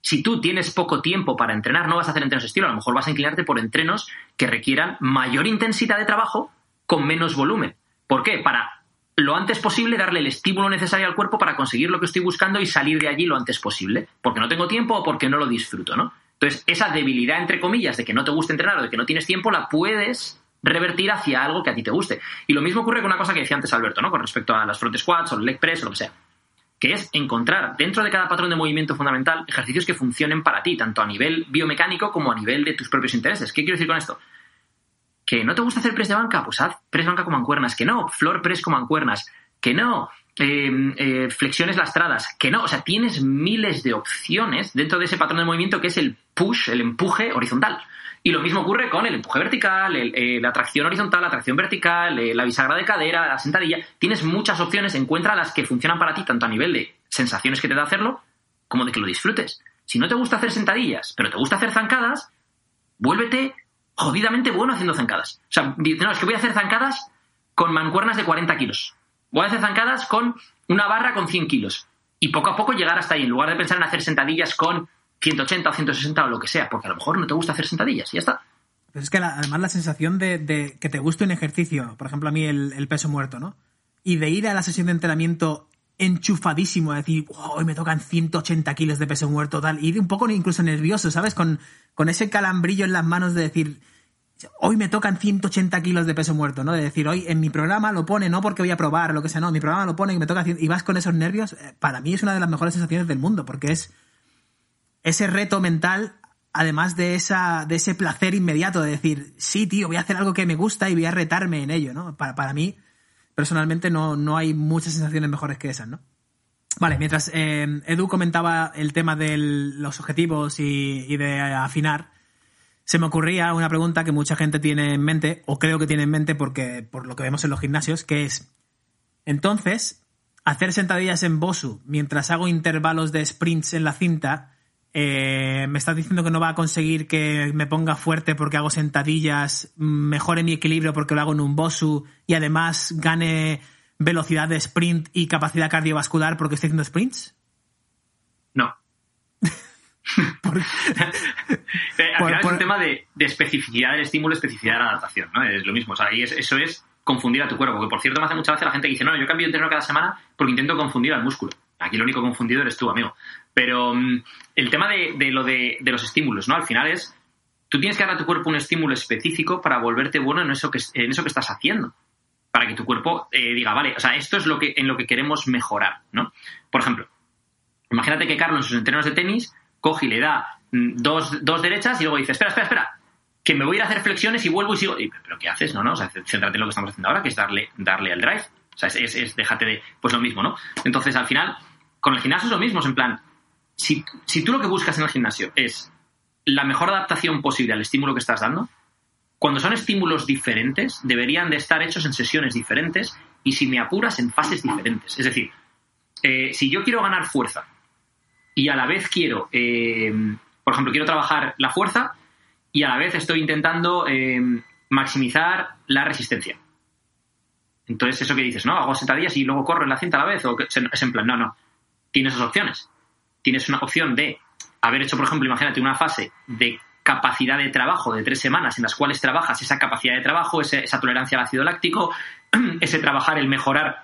Si tú tienes poco tiempo para entrenar, no vas a hacer entrenos estilo, a lo mejor vas a inclinarte por entrenos que requieran mayor intensidad de trabajo con menos volumen. ¿Por qué? Para lo antes posible darle el estímulo necesario al cuerpo para conseguir lo que estoy buscando y salir de allí lo antes posible, porque no tengo tiempo o porque no lo disfruto, ¿no? Entonces, esa debilidad, entre comillas, de que no te gusta entrenar o de que no tienes tiempo, la puedes revertir hacia algo que a ti te guste. Y lo mismo ocurre con una cosa que decía antes Alberto, ¿no? Con respecto a las front squats o el leg press o lo que sea. que es encontrar dentro de cada patrón de movimiento fundamental ejercicios que funcionen para ti, tanto a nivel biomecánico como a nivel de tus propios intereses. ¿Qué quiero decir con esto? Que no te gusta hacer press de banca, pues haz press banca con mancuernas, que no, floor press con mancuernas, que no, eh, eh, flexiones lastradas, que no, o sea, tienes miles de opciones dentro de ese patrón de movimiento que es el push, el empuje horizontal. Y lo mismo ocurre con el empuje vertical, eh, la tracción horizontal, la tracción vertical, eh, la bisagra de cadera, la sentadilla. Tienes muchas opciones, encuentra las que funcionan para ti, tanto a nivel de sensaciones que te da hacerlo, como de que lo disfrutes. Si no te gusta hacer sentadillas, pero te gusta hacer zancadas, vuélvete jodidamente bueno haciendo zancadas. O sea, no, es que voy a hacer zancadas con mancuernas de 40 kilos. Voy a hacer zancadas con una barra con 100 kilos. Y poco a poco llegar hasta ahí, en lugar de pensar en hacer sentadillas con 180 o 160 o lo que sea, porque a lo mejor no te gusta hacer sentadillas y ya está. Es que la- además la sensación de, que te guste un ejercicio, por ejemplo a mí el, peso muerto, ¿no? Y de ir a la sesión de entrenamiento enchufadísimo, a decir, "Wow, hoy me tocan 180 kilos de peso muerto, tal, y ir un poco incluso nervioso, ¿sabes? Con, con ese calambrillo en las manos de decir, hoy me tocan 180 kilos de peso muerto, ¿no? De decir, hoy en mi programa lo pone, no porque voy a probar, lo que sea, no, mi programa lo pone y me toca, y vas con esos nervios, eh, para mí es una de las mejores sensaciones del mundo, porque es ese reto mental, además de, esa, de ese placer inmediato de decir, sí, tío, voy a hacer algo que me gusta y voy a retarme en ello, ¿no? Para, para mí, personalmente, no, no hay muchas sensaciones mejores que esas, ¿no? Vale, mientras eh, Edu comentaba el tema de los objetivos y, de afinar, se me ocurría una pregunta que mucha gente tiene en mente, o creo que tiene en mente porque por lo que vemos en los gimnasios, que es, entonces, hacer sentadillas en Bosu mientras hago intervalos de sprints en la cinta, eh, me estás diciendo que no va a conseguir que me ponga fuerte porque hago sentadillas, mejore mi equilibrio porque lo hago en un Bosu y además gane velocidad de sprint y capacidad cardiovascular porque estoy haciendo sprints? No. (laughs) Por- (laughs) Eh, Al Por- final por- es un tema de, de especificidad del estímulo, especificidad de la adaptación, ¿no? Es lo mismo. O sea, y es- eso es confundir a tu cuerpo. Porque, por cierto, me hace mucha gracia la gente que dice, no, yo cambio de entreno cada semana porque intento confundir al músculo. Aquí lo único confundido eres tú, amigo. Pero mm, el tema de, de lo de, de los estímulos, ¿no? Al final es, tú tienes que dar a tu cuerpo un estímulo específico para volverte bueno en eso que, en eso que estás haciendo. Para que tu cuerpo eh, diga, vale, o sea, esto es lo que, en lo que queremos mejorar, ¿no? Por ejemplo, imagínate que Carlos en sus entrenos de tenis coge y le da mm, dos, dos derechas y luego dice, espera, espera, espera, que me voy a ir a hacer flexiones y vuelvo y sigo. ¿Pero qué haces? No, no, o sea, céntrate en lo que estamos haciendo ahora, que es darle, darle al drive. O sea, es, es, es déjate de... Pues lo mismo, ¿no? Entonces, al final, con el gimnasio es lo mismo, es en plan, si, si tú lo que buscas en el gimnasio es la mejor adaptación posible al estímulo que estás dando, cuando son estímulos diferentes, deberían de estar hechos en sesiones diferentes y, si me apuras, en fases diferentes. Es decir, eh, si yo quiero ganar fuerza y a la vez quiero, eh, por ejemplo, quiero trabajar la fuerza y a la vez estoy intentando eh, maximizar la resistencia. Entonces, eso que dices, ¿no? Hago sentadillas y luego corro en la cinta a la vez, o es en plan, no, no. Tienes dos opciones. Tienes una opción de haber hecho, por ejemplo, imagínate una fase de capacidad de trabajo de tres semanas en las cuales trabajas esa capacidad de trabajo, esa tolerancia al ácido láctico, (clears throat) ese trabajar, el mejorar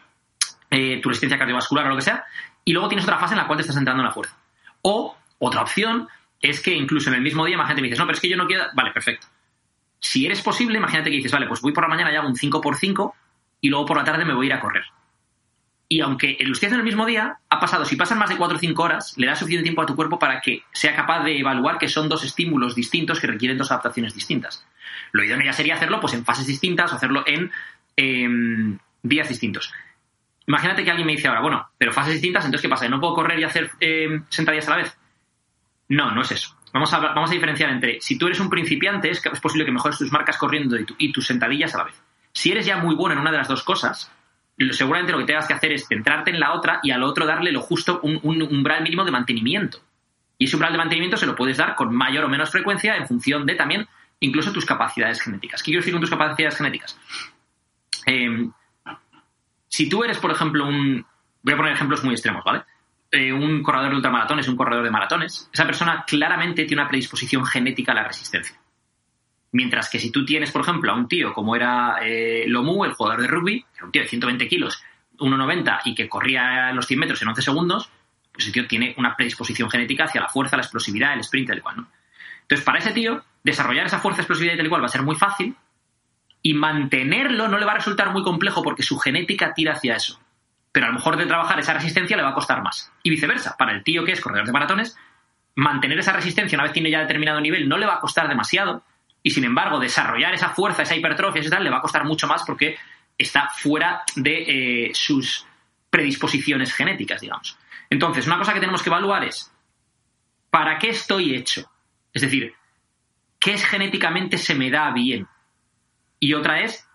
eh, tu resistencia cardiovascular o lo que sea, y luego tienes otra fase en la cual te estás entrando en la fuerza. O otra opción es que incluso en el mismo día, imagínate, me dices, no, pero es que yo no quiero. Vale, perfecto. Si eres posible, imagínate que dices, vale, pues voy por la mañana y hago un 5x5 y luego por la tarde me voy a ir a correr. Y aunque lo en el mismo día, ha pasado, si pasan más de 4 o 5 horas, le das suficiente tiempo a tu cuerpo para que sea capaz de evaluar que son dos estímulos distintos que requieren dos adaptaciones distintas. Lo idóneo ya sería hacerlo pues en fases distintas o hacerlo en em, días distintos. Imagínate que alguien me dice ahora, bueno, pero fases distintas, entonces ¿qué pasa? ¿No puedo correr y hacer em, sentadillas a la vez? No, no es eso. Vamos a, vamos a diferenciar entre si tú eres un principiante, es, posible que mejores tus marcas corriendo y, tu- y tus sentadillas a la vez. Si eres ya muy bueno en una de las dos cosas, seguramente lo que tengas que hacer es centrarte en la otra y al otro darle lo justo, un, umbral mínimo de mantenimiento. Y ese umbral de mantenimiento se lo puedes dar con mayor o menos frecuencia en función de también incluso tus capacidades genéticas. ¿Qué quiero decir con tus capacidades genéticas? Eh, si tú eres, por ejemplo, un... Voy a poner ejemplos muy extremos, ¿vale? Eh, un corredor de ultramaratones, un corredor de maratones, esa persona claramente tiene una predisposición genética a la resistencia. Mientras que si tú tienes, por ejemplo, a un tío como era eh, Lomu, el jugador de rugby, que era un tío de 120 kilos, 1,90 y que corría los 100 metros en 11 segundos, pues ese tío tiene una predisposición genética hacia la fuerza, la explosividad, el sprint, tal cual, ¿no? Entonces, para ese tío, desarrollar esa fuerza, explosividad y tal cual va a ser muy fácil y mantenerlo no le va a resultar muy complejo porque su genética tira hacia eso. pero a lo mejor de trabajar esa resistencia le va a costar más. Y viceversa, para el tío que es corredor de maratones, mantener esa resistencia una vez tiene ya determinado nivel no le va a costar demasiado, y sin embargo desarrollar esa fuerza, esa hipertrofia, esa tal, le va a costar mucho más porque está fuera de eh, sus predisposiciones genéticas, digamos. Entonces, una cosa que tenemos que evaluar es, ¿para qué estoy hecho? Es decir, ¿qué es genéticamente se me da bien? Y otra es,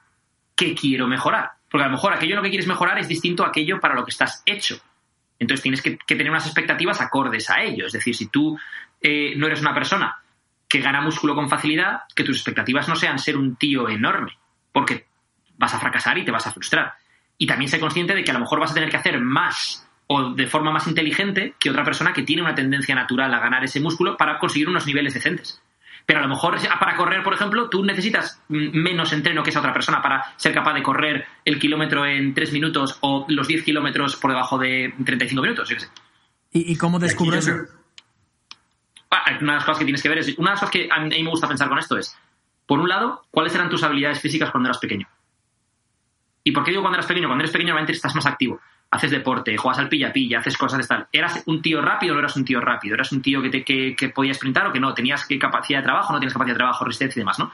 ¿qué quiero mejorar? Porque a lo mejor aquello en lo que quieres mejorar es distinto a aquello para lo que estás hecho. Entonces tienes que, que tener unas expectativas acordes a ello. Es decir, si tú eh, no eres una persona que gana músculo con facilidad, que tus expectativas no sean ser un tío enorme, porque vas a fracasar y te vas a frustrar. Y también sé consciente de que a lo mejor vas a tener que hacer más o de forma más inteligente que otra persona que tiene una tendencia natural a ganar ese músculo para conseguir unos niveles decentes. Pero a lo mejor para correr, por ejemplo, tú necesitas menos entreno que esa otra persona para ser capaz de correr el kilómetro en 3 minutos o los 10 kilómetros por debajo de 35 minutos, yo qué sé. ¿Y, y cómo descubro yo eso? Ah, Una de las cosas que tienes que ver es. Una de las cosas que a mí me gusta pensar con esto es, por un lado, ¿cuáles eran tus habilidades físicas cuando eras pequeño? ¿Y por qué digo cuando eras pequeño? Cuando eres pequeño normalmente estás más activo. Haces deporte, juegas al pilla-pilla, haces cosas de tal. ¿Eras un tío rápido o no eras un tío rápido? ¿Eras un tío que, te, que, que podía sprintar o que no? ¿Tenías qué capacidad de trabajo no tienes capacidad de trabajo, resistencia y demás, no?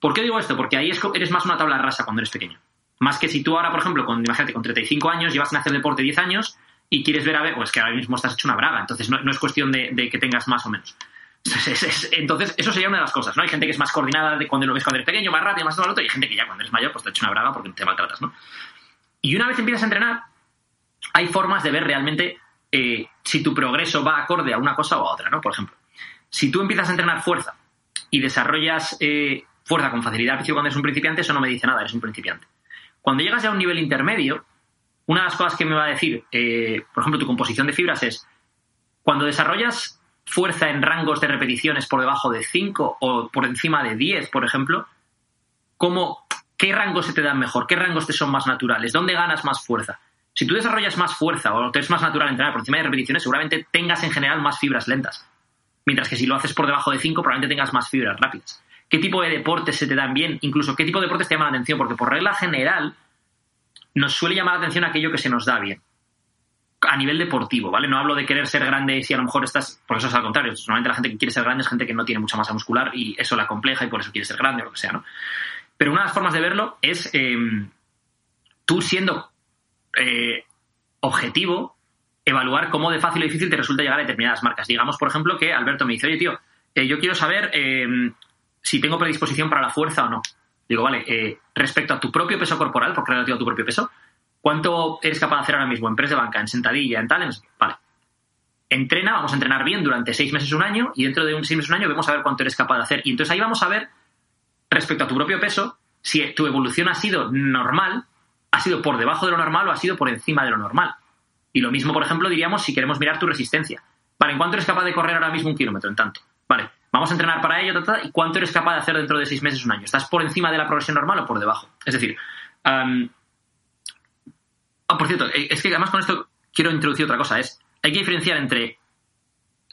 ¿Por qué digo esto? Porque ahí eres más una tabla rasa cuando eres pequeño. Más que si tú ahora, por ejemplo, con, imagínate, con 35 años, llevas en hacer deporte 10 años y quieres ver a ver, pues que ahora mismo estás hecho una braga. Entonces no, no es cuestión de, que tengas más o menos. Es- es- es- Entonces, eso sería una de las cosas, ¿no? Hay gente que es más coordinada de cuando lo ves cuando eres pequeño, más rápido, más todo lo otro, y hay gente que ya cuando eres mayor, pues te hecho una braga porque te maltratas, ¿no? Y una vez empiezas a entrenar, hay formas de ver realmente eh, si tu progreso va acorde a una cosa o a otra, ¿no? Por ejemplo, si tú empiezas a entrenar fuerza y desarrollas eh, fuerza con facilidad al principio cuando eres un principiante, eso no me dice nada, eres un principiante. Cuando llegas ya a un nivel intermedio, una de las cosas que me va a decir, eh, por ejemplo, tu composición de fibras es, cuando desarrollas fuerza en rangos de repeticiones por debajo de 5 o por encima de 10, por ejemplo, ¿cómo, ¿qué rangos se te dan mejor? ¿Qué rangos te son más naturales? ¿Dónde ganas más fuerza? Si tú desarrollas más fuerza o te es más natural entrenar por encima de repeticiones, seguramente tengas en general más fibras lentas. Mientras que si lo haces por debajo de 5, probablemente tengas más fibras rápidas. ¿Qué tipo de deportes se te dan bien? Incluso, ¿qué tipo de deportes te llaman la atención? Porque por regla general, nos suele llamar la atención aquello que se nos da bien. A nivel deportivo, ¿vale? No hablo de querer ser grande si a lo mejor estás. Porque eso es al contrario. Normalmente la gente que quiere ser grande es gente que no tiene mucha masa muscular y eso la compleja y por eso quiere ser grande o lo que sea, ¿no? Pero una de las formas de verlo es eh, tú siendo eh, objetivo, evaluar cómo de fácil o difícil te resulta llegar a determinadas marcas. Digamos, por ejemplo, que Alberto me dice, oye, tío, eh, yo quiero saber eh, si tengo predisposición para la fuerza o no. Digo, vale, eh, respecto a tu propio peso corporal, porque relativo a tu propio peso, ¿cuánto eres capaz de hacer ahora mismo en press de banca, en sentadilla, en tal? Vale. Entrena, vamos a entrenar bien durante seis meses, un año, y dentro de un seis meses, un año, vemos a ver cuánto eres capaz de hacer. Y entonces ahí vamos a ver, respecto a tu propio peso, si tu evolución ha sido normal, ha sido por debajo de lo normal o ha sido por encima de lo normal. Y lo mismo, por ejemplo, diríamos si queremos mirar tu resistencia. Vale, ¿en cuánto eres capaz de correr ahora mismo un kilómetro? En tanto. Vamos a entrenar para ello, ta, ta, ¿y cuánto eres capaz de hacer dentro de seis meses, un año? ¿Estás por encima de la progresión normal o por debajo? Es decir, ah, por cierto, eh, es que además con esto quiero introducir otra cosa, es, hay que diferenciar entre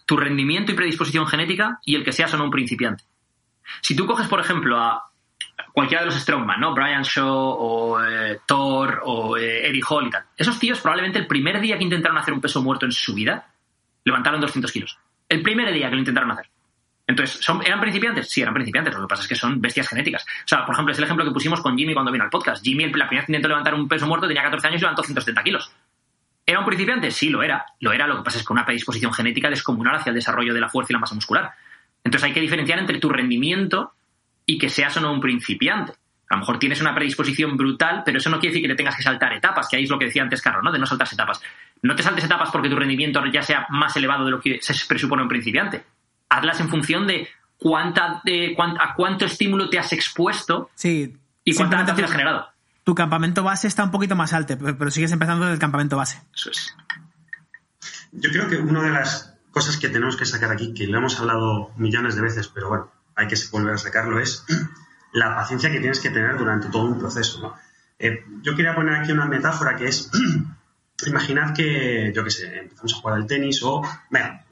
tu rendimiento y predisposición genética y el que seas o no un principiante. Si tú coges, por ejemplo, a cualquiera de los Strongman, ¿no? Brian Shaw o eh, Thor o eh, Eddie Hall y tal. Esos tíos probablemente el primer día que intentaron hacer un peso muerto en su vida, levantaron 200 kilos. El primer día que lo intentaron hacer. Entonces, ¿son, ¿eran principiantes? Sí, eran principiantes. Lo que pasa es que son bestias genéticas. O sea, por ejemplo, es el ejemplo que pusimos con Jimmy cuando vino al podcast. Jimmy, la primera vez que intentó levantar un peso muerto, tenía 14 años y levantó 170 kilos. ¿Era un principiante? Sí, lo era. Lo era. Lo que pasa es que una predisposición genética descomunal hacia el desarrollo de la fuerza y la masa muscular. Entonces hay que diferenciar entre tu rendimiento y que seas o no un principiante. A lo mejor tienes una predisposición brutal, pero eso no quiere decir que te tengas que saltar etapas, que ahí es lo que decía antes Carlos, ¿no? De no saltarse etapas. No te saltes etapas porque tu rendimiento ya sea más elevado de lo que se presupone un principiante. Hazlas en función de cuánta, de cuán- a cuánto estímulo te has expuesto Sí. y cuánta adaptación has generado. Tu campamento base está un poquito más alto, pero pero sigues empezando desde el campamento base. Eso es. Yo creo que una de las cosas que tenemos que sacar aquí, que lo hemos hablado millones de veces, pero bueno, hay que volver a sacarlo, es la paciencia que tienes que tener durante todo un proceso. ¿no? Eh, yo quería poner aquí una metáfora que es, imaginad que, yo qué sé, empezamos a jugar al tenis o, venga,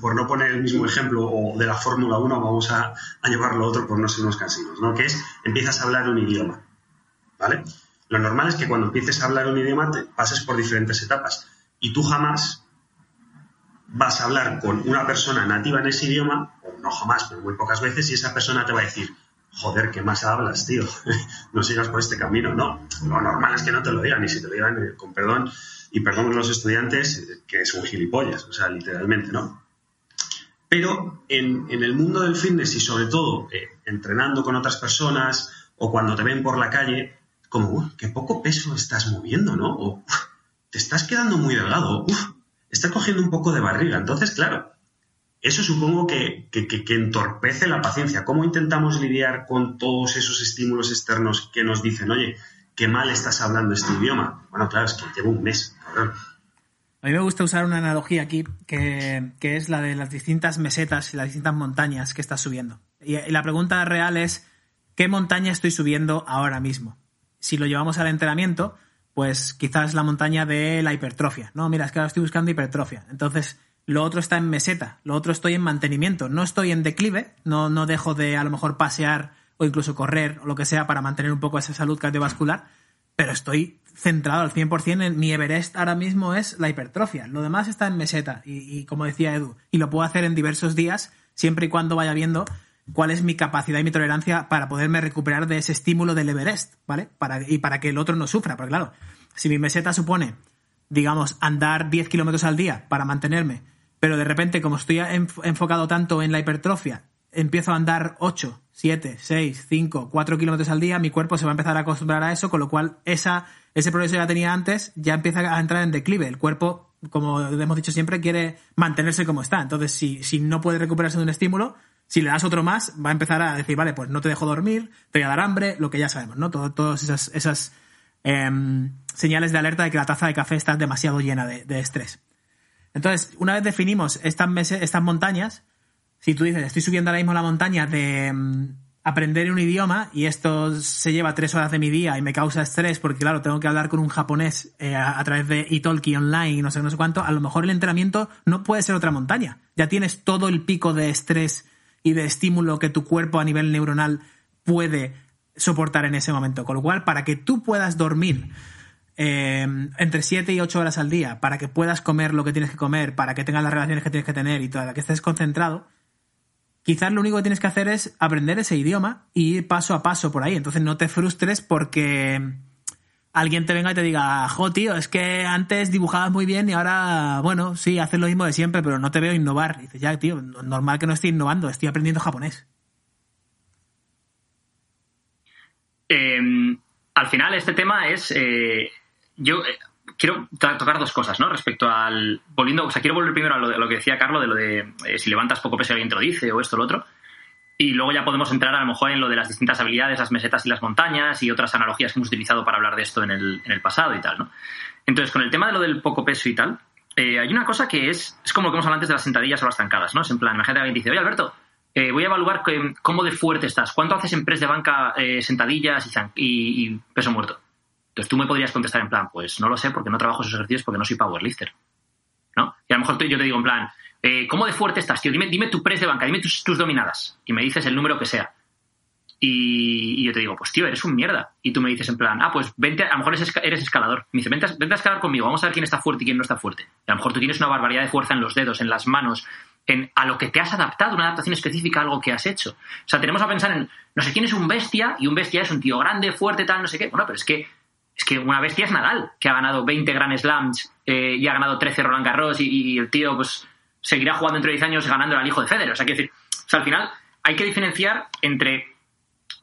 por no poner el mismo ejemplo o de la Fórmula 1, vamos a, a llevarlo a otro por no ser unos cansinos, ¿no? que es, empiezas a hablar un idioma, ¿vale? Lo normal es que cuando empieces a hablar un idioma te pases por diferentes etapas y tú jamás vas a hablar con una persona nativa en ese idioma, o no jamás, pero muy pocas veces, y esa persona te va a decir, joder, ¿qué más hablas, tío? (laughs) no sigas por este camino. No, lo normal es que no te lo digan, y si te lo digan, eh, con perdón, y perdón los estudiantes, que es un gilipollas, o sea, literalmente, ¿no? Pero en, en el mundo del fitness y sobre todo eh, entrenando con otras personas o cuando te ven por la calle, como, "Uf, qué poco peso estás moviendo, ¿no? O "Uf, te estás quedando muy delgado, uf, estás cogiendo un poco de barriga. Entonces, claro, eso supongo que, que- que- que entorpece la paciencia. ¿Cómo intentamos lidiar con todos esos estímulos externos que nos dicen, oye, qué mal estás hablando este idioma? Bueno, claro, es que llevo un mes. A mí me gusta usar una analogía aquí que, que es la de las distintas mesetas y las distintas montañas que estás subiendo. Y, la pregunta real es, ¿qué montaña estoy subiendo ahora mismo? Si lo llevamos al entrenamiento, pues quizás la montaña de la hipertrofia. No, mira, es que ahora estoy buscando hipertrofia. Entonces, lo otro está en meseta, lo otro estoy en mantenimiento. No estoy en declive, no, no dejo de a lo mejor pasear o incluso correr o lo que sea para mantener un poco esa salud cardiovascular, pero estoy centrado al 100% en mi Everest ahora mismo es la hipertrofia. Lo demás está en meseta y, y como decía Edu, y lo puedo hacer en diversos días siempre y cuando vaya viendo cuál es mi capacidad y mi tolerancia para poderme recuperar de ese estímulo del Everest, ¿vale? Para, y para que el otro no sufra, porque claro, si mi meseta supone, digamos, andar 10 kilómetros al día para mantenerme, pero de repente, como estoy enf- enfocado tanto en la hipertrofia, empiezo a andar 8, 7, 6, 5, 4 kilómetros al día, mi cuerpo se va a empezar a acostumbrar a eso, con lo cual esa, ese progreso que ya tenía antes ya empieza a entrar en declive. El cuerpo, como hemos dicho siempre, quiere mantenerse como está. Entonces, si, si no puede recuperarse de un estímulo, si le das otro más, va a empezar a decir, vale, pues no te dejo dormir, te voy a dar hambre, lo que ya sabemos, ¿no? Todo- Todas esas, esas em, señales de alerta de que la taza de café está demasiado llena de, estrés. Entonces, una vez definimos estas, estas montañas, si tú dices, estoy subiendo ahora mismo la montaña de mm, aprender un idioma y esto se lleva tres horas de mi día y me causa estrés porque, claro, tengo que hablar con un japonés eh, a, través de Italki online y no sé, no sé cuánto, a lo mejor el entrenamiento no puede ser otra montaña. Ya tienes todo el pico de estrés y de estímulo que tu cuerpo a nivel neuronal puede soportar en ese momento. Con lo cual, para que tú puedas dormir eh, entre 7 y 8 horas al día, para que puedas comer lo que tienes que comer, para que tengas las relaciones que tienes que tener y para que estés concentrado, quizás lo único que tienes que hacer es aprender ese idioma y ir paso a paso por ahí. Entonces no te frustres porque alguien te venga y te diga, jo, tío, es que antes dibujabas muy bien y ahora, bueno, sí, haces lo mismo de siempre, pero no te veo innovar. Y dices, ya, tío, normal que no estoy innovando, estoy aprendiendo japonés. Eh, al final, este tema es. eh, yo quiero to- tocar dos cosas, ¿no? Respecto al. Volviendo, o sea, quiero volver primero a lo, que decía Carlos, de lo de eh, si levantas poco peso alguien te lo dice, o esto o lo otro. Y luego ya podemos entrar a lo mejor en lo de las distintas habilidades, las mesetas y las montañas y otras analogías que hemos utilizado para hablar de esto en el, pasado y tal, ¿no? Entonces, con el tema de lo del poco peso y tal, eh, hay una cosa que es, es como lo que hemos hablado antes de las sentadillas o las zancadas, ¿no? Es en plan, imagínate que alguien dice, oye Alberto, eh, voy a evaluar cómo de fuerte estás, cuánto haces en press de banca, eh, sentadillas y, y- y peso muerto. Entonces tú me podrías contestar en plan, pues no lo sé porque no trabajo esos ejercicios porque no soy powerlifter. ¿No? Y a lo mejor yo te digo en plan, eh, ¿cómo de fuerte estás, tío? Dime, dime tu press de banca, dime tus, dominadas. Y me dices el número que sea. Y, yo te digo, pues tío, eres un mierda. Y tú me dices en plan, ah, pues vente, a lo mejor eres, esca- eres escalador. Me dice, vente, vente a escalar conmigo, vamos a ver quién está fuerte y quién no está fuerte. Y a lo mejor tú tienes una barbaridad de fuerza en los dedos, en las manos, en, a lo que te has adaptado, una adaptación específica a algo que has hecho. O sea, tenemos a pensar en, no sé quién es un bestia, y un bestia es un tío grande, fuerte, tal, no sé qué. Bueno, pero es que, es que una bestia es Nadal, que ha ganado 20 Grand Slams eh, y ha ganado 13 Roland Garros, y, el tío, pues, seguirá jugando dentro de 10 años ganando al hijo de Federer. O sea, quiero decir, o sea, al final hay que diferenciar entre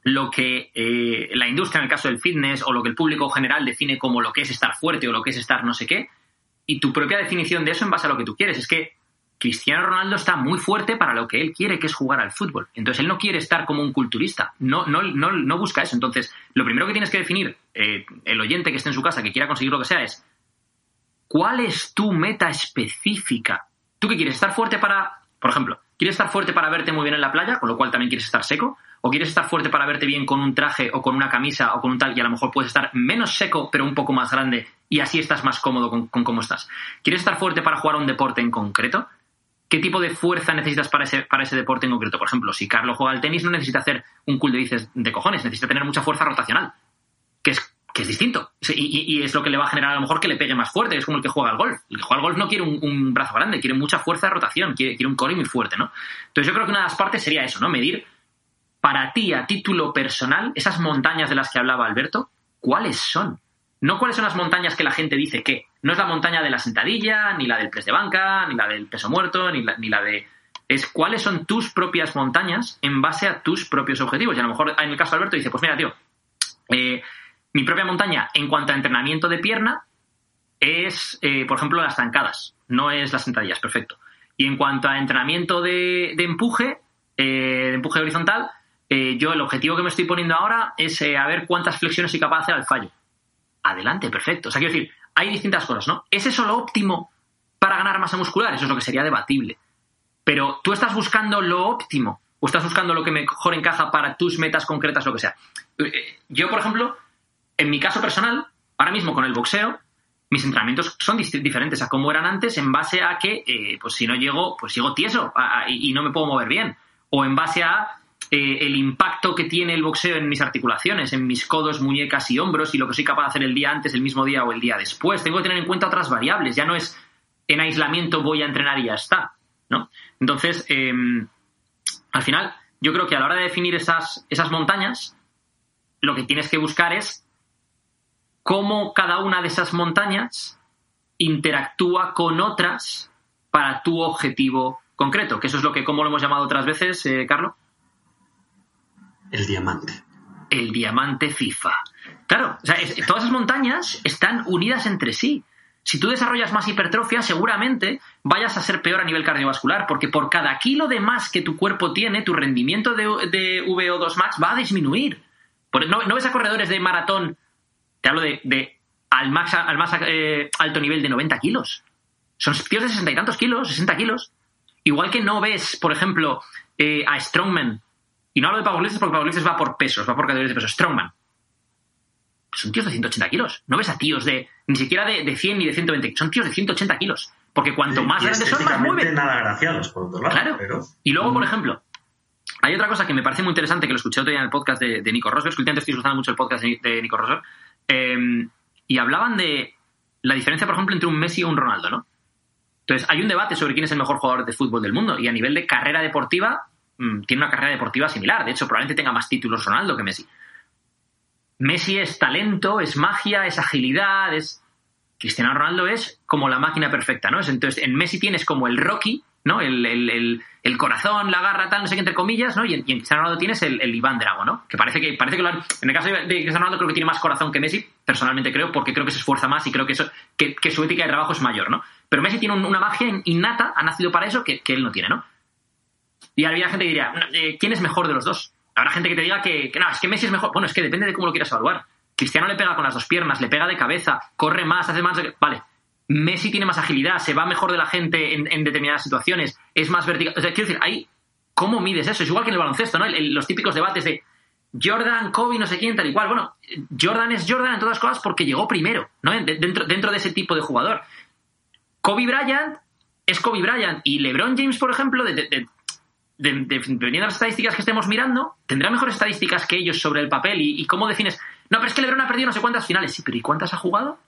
lo que eh, la industria, en el caso del fitness, o lo que el público general define como lo que es estar fuerte o lo que es estar no sé qué, y tu propia definición de eso en base a lo que tú quieres. Es que Cristiano Ronaldo está muy fuerte para lo que él quiere, que es jugar al fútbol. Entonces él no quiere estar como un culturista, no, no, no, no busca eso. Entonces, lo primero que tienes que definir, eh, el oyente que esté en su casa, que quiera conseguir lo que sea, es ¿cuál es tu meta específica? ¿Tú qué quieres? ¿Estar fuerte para, por ejemplo, quieres estar fuerte para verte muy bien en la playa, con lo cual también quieres estar seco? ¿O quieres estar fuerte para verte bien con un traje o con una camisa o con un tal y a lo mejor puedes estar menos seco pero un poco más grande y así estás más cómodo con, con cómo estás? ¿Quieres estar fuerte para jugar un deporte en concreto? ¿Qué tipo de fuerza necesitas para ese, para ese deporte en concreto? Por ejemplo, si Carlos juega al tenis no necesita hacer un cool de bíceps de cojones, necesita tener mucha fuerza rotacional, que es que es distinto. Y, y- y es lo que le va a generar a lo mejor que le pegue más fuerte. Es como el que juega al golf. El que juega al golf no quiere un, un brazo grande, quiere mucha fuerza de rotación, quiere, quiere un core muy fuerte, ¿no? Entonces yo creo que una de las partes sería eso, ¿no? Medir para ti a título personal esas montañas de las que hablaba Alberto, ¿cuáles son? No cuáles son las montañas que la gente dice que. No es la montaña de la sentadilla, ni la del press de banca, ni la del peso muerto, ni la, ni la de... Es cuáles son tus propias montañas en base a tus propios objetivos. Y a lo mejor en el caso de Alberto dice, pues mira, tío, eh, mi propia montaña en cuanto a entrenamiento de pierna es, eh, por ejemplo, las zancadas, no es las sentadillas, perfecto. Y en cuanto a entrenamiento de, empuje, eh, de empuje horizontal, eh, yo el objetivo que me estoy poniendo ahora es eh, a ver cuántas flexiones soy capaz de hacer al fallo. Adelante, perfecto. O sea, quiero decir, hay distintas cosas, ¿no? ¿Es eso lo óptimo para ganar masa muscular? Eso es lo que sería debatible. Pero tú estás buscando lo óptimo o estás buscando lo que mejor encaja para tus metas concretas, lo que sea. Eh, Yo, por ejemplo, en mi caso personal, ahora mismo con el boxeo, mis entrenamientos son diferentes a como eran antes en base a que, eh, pues si no llego, pues llego tieso y no me puedo mover bien. O en base a eh, el impacto que tiene el boxeo en mis articulaciones, en mis codos, muñecas y hombros y lo que soy capaz de hacer el día antes, el mismo día o el día después. Tengo que tener en cuenta otras variables. Ya no es en aislamiento voy a entrenar y ya está. ¿no? Entonces, eh, al final, yo creo que a la hora de definir esas, esas montañas, lo que tienes que buscar es cómo cada una de esas montañas interactúa con otras para tu objetivo concreto, que eso es lo que, como lo hemos llamado otras veces, eh, Carlos, El diamante. el diamante FIFA. Claro, o sea, todas esas montañas están unidas entre sí. Si tú desarrollas más hipertrofia, seguramente vayas a ser peor a nivel cardiovascular, porque por cada kilo de más que tu cuerpo tiene, tu rendimiento de, de VO2 max va a disminuir. ¿no, no ves a corredores de maratón? Te hablo de, al más, al más eh, alto nivel de 90 kilos. Son tíos de 60 y tantos kilos, 60 kilos. Igual que no ves, por ejemplo, eh, a Strongman. Y no hablo de powerlifters porque powerlifters va por pesos, va por categorías de peso. Strongman. Son tíos de 180 kilos. No ves a tíos de ni siquiera de, de 100 ni de 120. Son tíos de 180 kilos. Porque cuanto más grandes son, más mueven. nada graciados, por otro lado. Claro. Pero, Y luego, Mm. por ejemplo, hay otra cosa que me parece muy interesante que lo escuché otro día en el podcast de, de Nico Rosberg. que Últimamente estoy escuchando mucho el podcast de, de Nico Rosberg. eh, y hablaban de la diferencia, por ejemplo, entre un Messi y un Ronaldo, ¿no? Entonces, hay un debate sobre quién es el mejor jugador de fútbol del mundo. Y a nivel de carrera deportiva, mm, tiene una carrera deportiva similar. De hecho, probablemente tenga más títulos Ronaldo que Messi. Messi es talento, es magia, es agilidad, es. Cristiano Ronaldo es como la máquina perfecta, ¿no? Es- Entonces, en Messi tienes como el Rocky, ¿no? El, el- el- corazón, la garra, tal, no sé qué, entre comillas, ¿no? Y en, y Cristiano Ronaldo tienes el, Iván Drago, ¿no? Que parece que, parece que En el caso de, Cristiano Ronaldo creo que tiene más corazón que Messi, personalmente creo, porque creo que se esfuerza más y creo que, eso, que, su ética de trabajo es mayor, ¿no? Pero Messi tiene un- una magia innata, ha nacido para eso, que, que él no tiene, ¿no? Y habría gente que diría, eh, ¿quién es mejor de los dos? Habrá gente que te diga que, no, es que Messi es mejor. Bueno, es que depende de cómo lo quieras evaluar. Cristiano le pega con las dos piernas, le pega de cabeza, corre más, hace más. Vale. Messi tiene más agilidad, se va mejor de la gente en, determinadas situaciones, es más vertical. O sea, quiero decir, ahí, ¿cómo mides eso? Es igual que en el baloncesto, ¿no? Los típicos debates de Jordan, Kobe, no sé quién, tal y cual. Bueno, Jordan es Jordan en todas las cosas porque llegó primero, ¿no? De- Dentro, dentro de ese tipo de jugador. Kobe Bryant es Kobe Bryant y LeBron James, por ejemplo, de- de- de- de- dependiendo de las estadísticas que estemos mirando, tendrá mejores estadísticas que ellos sobre el papel. ¿Y, cómo defines? No, pero es que LeBron ha perdido no sé cuántas finales. Sí, pero ¿y cuántas ha jugado?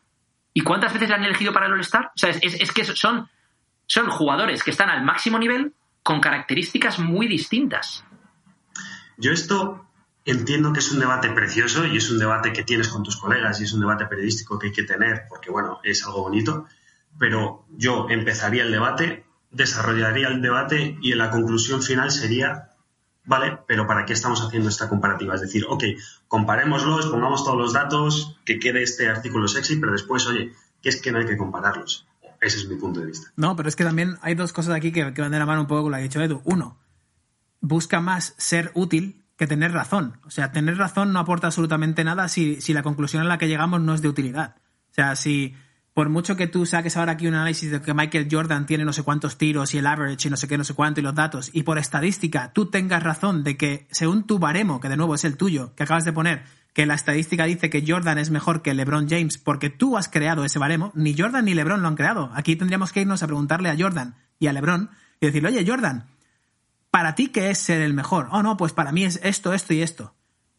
¿Y cuántas veces le han elegido para el All-Star? O sea, es, es- es que son, son jugadores que están al máximo nivel con características muy distintas. Yo esto entiendo que es un debate precioso y es un debate que tienes con tus colegas y es un debate periodístico que hay que tener porque, bueno, es algo bonito, pero yo empezaría el debate, desarrollaría el debate y en la conclusión final sería, vale, pero ¿para qué estamos haciendo esta comparativa? Es decir, ok, comparémoslos, pongamos todos los datos, que quede este artículo sexy, pero después, oye, que es que no hay que compararlos. Ese es mi punto de vista. No, pero es que también hay dos cosas aquí que, van de la mano un poco con lo que ha dicho Edu. Uno, busca más ser útil que tener razón. O sea, tener razón no aporta absolutamente nada si, si la conclusión a la que llegamos no es de utilidad. O sea, si por mucho que tú saques ahora aquí un análisis de que Michael Jordan tiene no sé cuántos tiros y el average y no sé qué, no sé cuánto y los datos, y por estadística tú tengas razón de que según tu baremo, que de nuevo es el tuyo, que acabas de poner, que la estadística dice que Jordan es mejor que LeBron James porque tú has creado ese baremo, ni Jordan ni LeBron lo han creado. Aquí tendríamos que irnos a preguntarle a Jordan y a LeBron y decirle, oye Jordan, ¿para ti qué es ser el mejor? Oh, no, pues para mí es esto, esto y esto.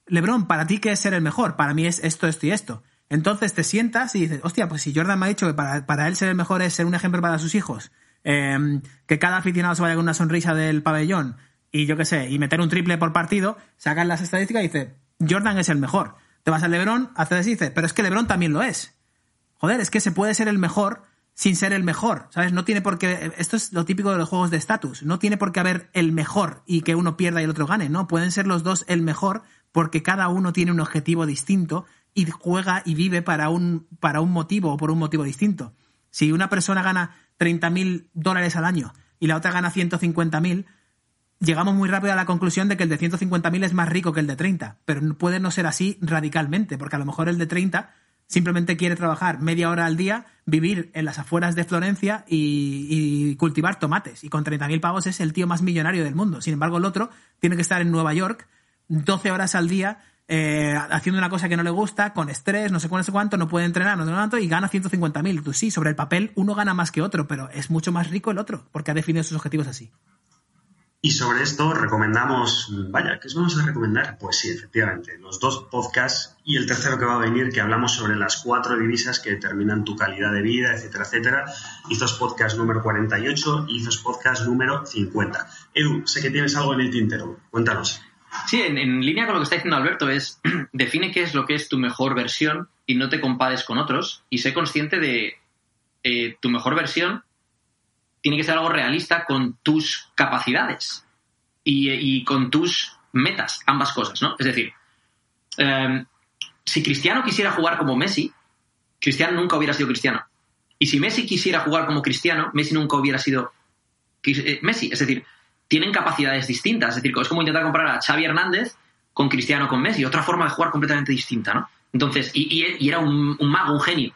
LeBron, ¿para ti qué es ser el mejor? Para mí es esto, esto y esto. Entonces te sientas y dices, hostia, pues si Jordan me ha dicho que para, para él ser el mejor es ser un ejemplo para sus hijos, eh, que cada aficionado se vaya con una sonrisa del pabellón y yo qué sé, y meter un triple por partido, sacan las estadísticas y dices, Jordan es el mejor. Te vas al LeBron, haces así y dices, pero es que LeBron también lo es. Joder, es que se puede ser el mejor sin ser el mejor, ¿sabes? No tiene por qué. Esto es lo típico de los juegos de estatus. No tiene por qué haber el mejor y que uno pierda y el otro gane, ¿no? Pueden ser los dos el mejor porque cada uno tiene un objetivo distinto y juega y vive para un, para un motivo o por un motivo distinto. Si una persona gana 30.000 dólares al año y la otra gana 150.000, llegamos muy rápido a la conclusión de que el de 150.000 es más rico que el de 30. Pero puede no ser así radicalmente, porque a lo mejor el de 30 simplemente quiere trabajar media hora al día, vivir en las afueras de Florencia y, y cultivar tomates. Y con 30.000 pavos es el tío más millonario del mundo. Sin embargo, el otro tiene que estar en Nueva York 12 horas al día eh, haciendo una cosa que no le gusta, con estrés, no sé cuánto, no sé cuánto, no puede entrenar, no sé cuánto, y gana 150.000. Tú sí, sobre el papel uno gana más que otro, pero es mucho más rico el otro, porque ha definido sus objetivos así. Y sobre esto recomendamos, vaya, ¿qué os vamos a recomendar? Pues sí, efectivamente, los dos podcasts y el tercero que va a venir, que hablamos sobre las cuatro divisas que determinan tu calidad de vida, etcétera, etcétera. Hizos Podcast número 48 y Hizos Podcast número 50. Edu, sé que tienes algo en el tintero, cuéntanos. Sí, en, línea con lo que está diciendo Alberto, es (clears throat) define qué es lo que es tu mejor versión y no te compares con otros y sé consciente de eh, tu mejor versión tiene que ser algo realista con tus capacidades y, con tus metas, ambas cosas, ¿no? Es decir, eh, si Cristiano quisiera jugar como Messi, Cristiano nunca hubiera sido Cristiano. Y si Messi quisiera jugar como Cristiano, Messi nunca hubiera sido eh, Messi. Es decir, tienen capacidades distintas. Es decir, es como intentar comparar a Xavi Hernández con Cristiano con Messi. Otra forma de jugar completamente distinta, ¿no? Entonces, y, y- y era un, un mago, un genio.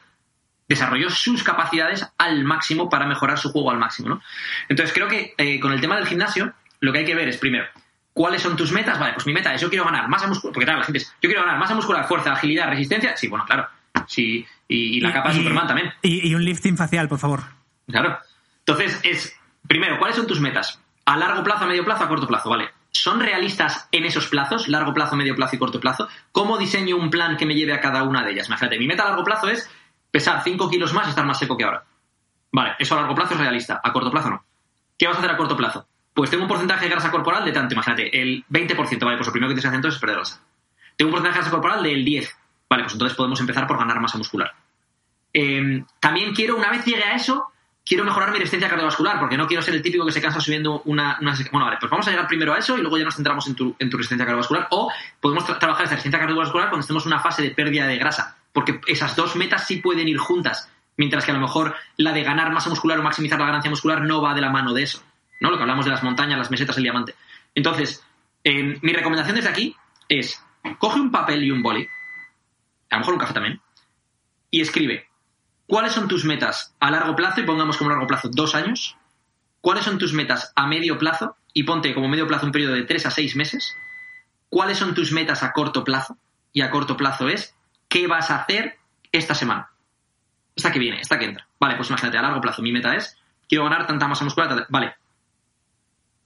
Desarrolló sus capacidades al máximo para mejorar su juego al máximo, ¿no? Entonces, creo que eh, con el tema del gimnasio, lo que hay que ver es, primero, ¿cuáles son tus metas? Vale, pues mi meta es, yo quiero ganar masa muscular, porque claro, la gente es, yo quiero ganar masa muscular, fuerza, agilidad, resistencia. Sí, bueno, claro. Sí, y, y la capa de Superman también. Y, y un lifting facial, por favor. Claro. Entonces, es, primero, ¿cuáles son tus metas? A largo plazo, a medio plazo, a corto plazo, ¿vale? ¿Son realistas en esos plazos, largo plazo, medio plazo y corto plazo? ¿Cómo diseño un plan que me lleve a cada una de ellas? Imagínate, mi meta a largo plazo es pesar 5 kilos más y estar más seco que ahora. Vale, eso a largo plazo es realista, a corto plazo no. ¿Qué vas a hacer a corto plazo? Pues tengo un porcentaje de grasa corporal de tanto, imagínate, el 20%, vale, pues lo primero que tienes que hacer entonces es perder grasa. Tengo un porcentaje de grasa corporal del 10, vale, pues entonces podemos empezar por ganar masa muscular. Eh, también quiero, una vez llegue a eso, quiero mejorar mi resistencia cardiovascular, porque no quiero ser el típico que se cansa subiendo una, una- Bueno, vale, pues vamos a llegar primero a eso y luego ya nos centramos en tu, en tu resistencia cardiovascular. O podemos tra- trabajar esa resistencia cardiovascular cuando estemos en una fase de pérdida de grasa, porque esas dos metas sí pueden ir juntas, mientras que a lo mejor la de ganar masa muscular o maximizar la ganancia muscular no va de la mano de eso. ¿no? Lo que hablamos de las montañas, las mesetas, el diamante. Entonces, eh, mi recomendación desde aquí es, coge un papel y un boli, a lo mejor un café también, y escribe ¿Cuáles son tus metas a largo plazo? Y pongamos como largo plazo dos años. ¿Cuáles son tus metas a medio plazo? Y ponte como medio plazo un periodo de tres a seis meses. ¿Cuáles son tus metas a corto plazo? Y a corto plazo es ¿qué vas a hacer esta semana? Esta que viene, esta que entra. Vale, pues imagínate, a largo plazo mi meta es quiero ganar tanta masa muscular. Vale.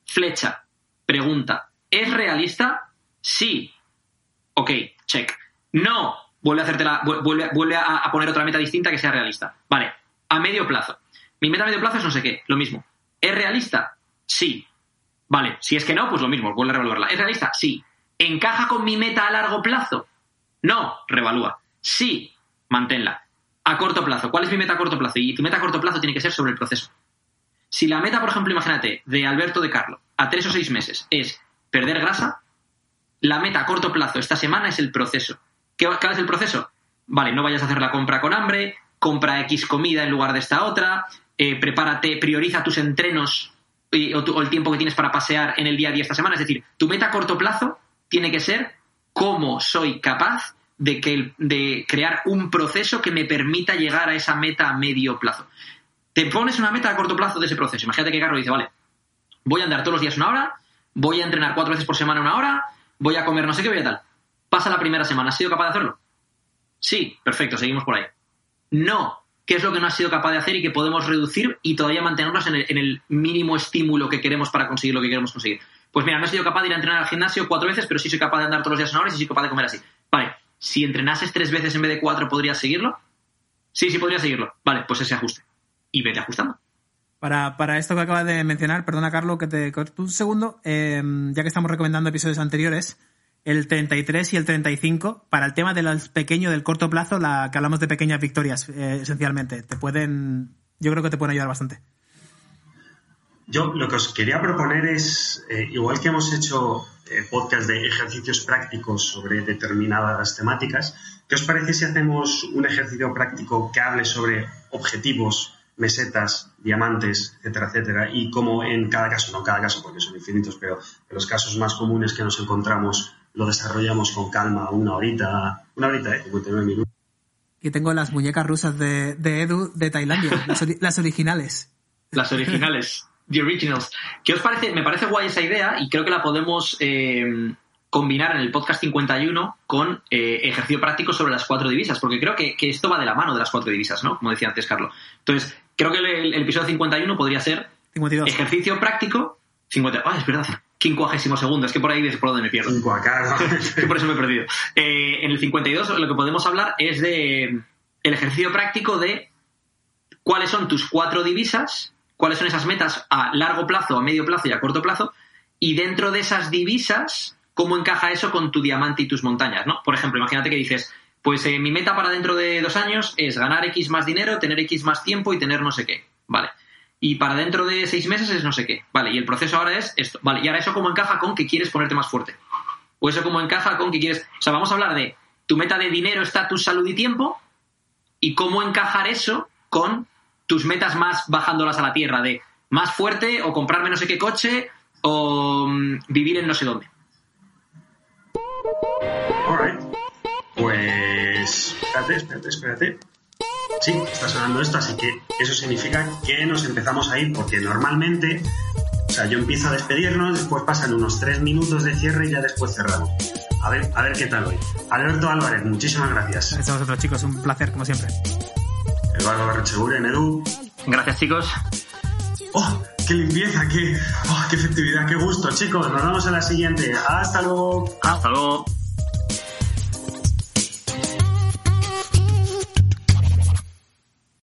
Flecha. Pregunta. ¿Es realista? Sí. Ok, check. No. Vuelve a hacerte la, vu- vuelve, vuelve a, a poner otra meta distinta que sea realista. Vale. A medio plazo. Mi meta a medio plazo es no sé qué. Lo mismo. ¿Es realista? Sí. Vale. Si es que no, pues lo mismo. Vuelve a revaluarla. ¿Es realista? Sí. ¿Encaja con mi meta a largo plazo? No. Revalúa. Sí. Manténla. A corto plazo. ¿Cuál es mi meta a corto plazo? Y tu meta a corto plazo tiene que ser sobre el proceso. Si la meta, por ejemplo, imagínate, de Alberto de Carlo, a tres o seis meses, es perder grasa, la meta a corto plazo esta semana es el proceso. ¿Qué, ¿Cuál es el proceso? Vale, no vayas a hacer la compra con hambre, compra X comida en lugar de esta otra, eh, prepárate, prioriza tus entrenos y- o, el tiempo que tienes para pasear en el día a día esta semana. Es decir, tu meta a corto plazo tiene que ser cómo soy capaz de, que, de crear un proceso que me permita llegar a esa meta a medio plazo. Te pones una meta a corto plazo de ese proceso. Imagínate que Carlos dice, vale, voy a andar todos los días una hora, voy a entrenar cuatro veces por semana una hora, voy a comer no sé qué, voy a tal. Pasa la primera semana, ¿has sido capaz de hacerlo? Sí, perfecto, seguimos por ahí. No, ¿qué es lo que no has sido capaz de hacer y que podemos reducir y todavía mantenernos en el, mínimo estímulo que queremos para conseguir lo que queremos conseguir? Pues mira, no he sido capaz de ir a entrenar al gimnasio cuatro veces, pero sí soy capaz de andar todos los días una hora y sí soy capaz de comer así. Vale, si entrenases tres veces en vez de cuatro, ¿podrías seguirlo? Sí, sí, podría seguirlo. Vale, pues ese ajuste. Y vete ajustando. Para, para esto que acabas de mencionar, perdona Carlos que te corto un segundo, eh, ya que estamos recomendando episodios anteriores, el 33 y el 35, para el tema del pequeño, del corto plazo, la que hablamos de pequeñas victorias, eh, esencialmente, te pueden, yo creo que te pueden ayudar bastante. Yo lo que os quería proponer es, eh, igual que hemos hecho eh, podcast de ejercicios prácticos sobre determinadas temáticas, ¿qué os parece si hacemos un ejercicio práctico que hable sobre objetivos, mesetas, diamantes, etcétera, etcétera, y cómo en cada caso, no cada caso porque son infinitos, pero en los casos más comunes que nos encontramos lo desarrollamos con calma, una horita, una horita, ¿eh? 59 minutos. Y tengo las muñecas rusas de, de Edu de Tailandia, (laughs) las, ori- las originales. Las originales. The Originals. ¿Qué os parece? Me parece guay esa idea y creo que la podemos eh, combinar en el podcast 51 con eh, ejercicio práctico sobre las cuatro divisas, porque creo que, que esto va de la mano de las cuatro divisas, ¿no? Como decía antes Carlos. Entonces, creo que el, el episodio 51 podría ser 52. ejercicio práctico. 50, ah, es verdad. 52 segundo, es que por ahí es por donde me pierdo. (laughs) Que por eso me he perdido. Eh, en el 52 lo que podemos hablar es de el ejercicio práctico de cuáles son tus cuatro divisas, cuáles son esas metas a largo plazo, a medio plazo y a corto plazo, y dentro de esas divisas, cómo encaja eso con tu diamante y tus montañas, ¿no? Por ejemplo, imagínate que dices, pues eh, mi meta para dentro de dos años es ganar X más dinero, tener X más tiempo y tener no sé qué, ¿vale? Y para dentro de seis meses es no sé qué, ¿vale? Y el proceso ahora es esto, ¿vale? Y ahora eso cómo encaja con que quieres ponerte más fuerte. O eso cómo encaja con que quieres... O sea, vamos a hablar de tu meta de dinero, estatus, salud y tiempo y cómo encajar eso con tus metas más bajándolas a la tierra, de más fuerte o comprarme no sé qué coche o mm, vivir en no sé dónde. Alright. Pues. Espérate, espérate, espérate. Sí, está sonando esto, así que eso significa que nos empezamos a ir, porque normalmente. O sea, yo empiezo a despedirnos, después pasan unos tres minutos de cierre y ya después cerramos. A ver, a ver qué tal hoy. Alberto Álvarez, muchísimas gracias. Gracias a vosotros, chicos. Un placer, como siempre. Eduardo Barrecheguren, Edu. Gracias, chicos. ¡Oh! ¡Qué limpieza! ¡Qué, oh, qué efectividad! ¡Qué gusto, chicos! Nos vemos en la siguiente. ¡Hasta luego! Hasta luego.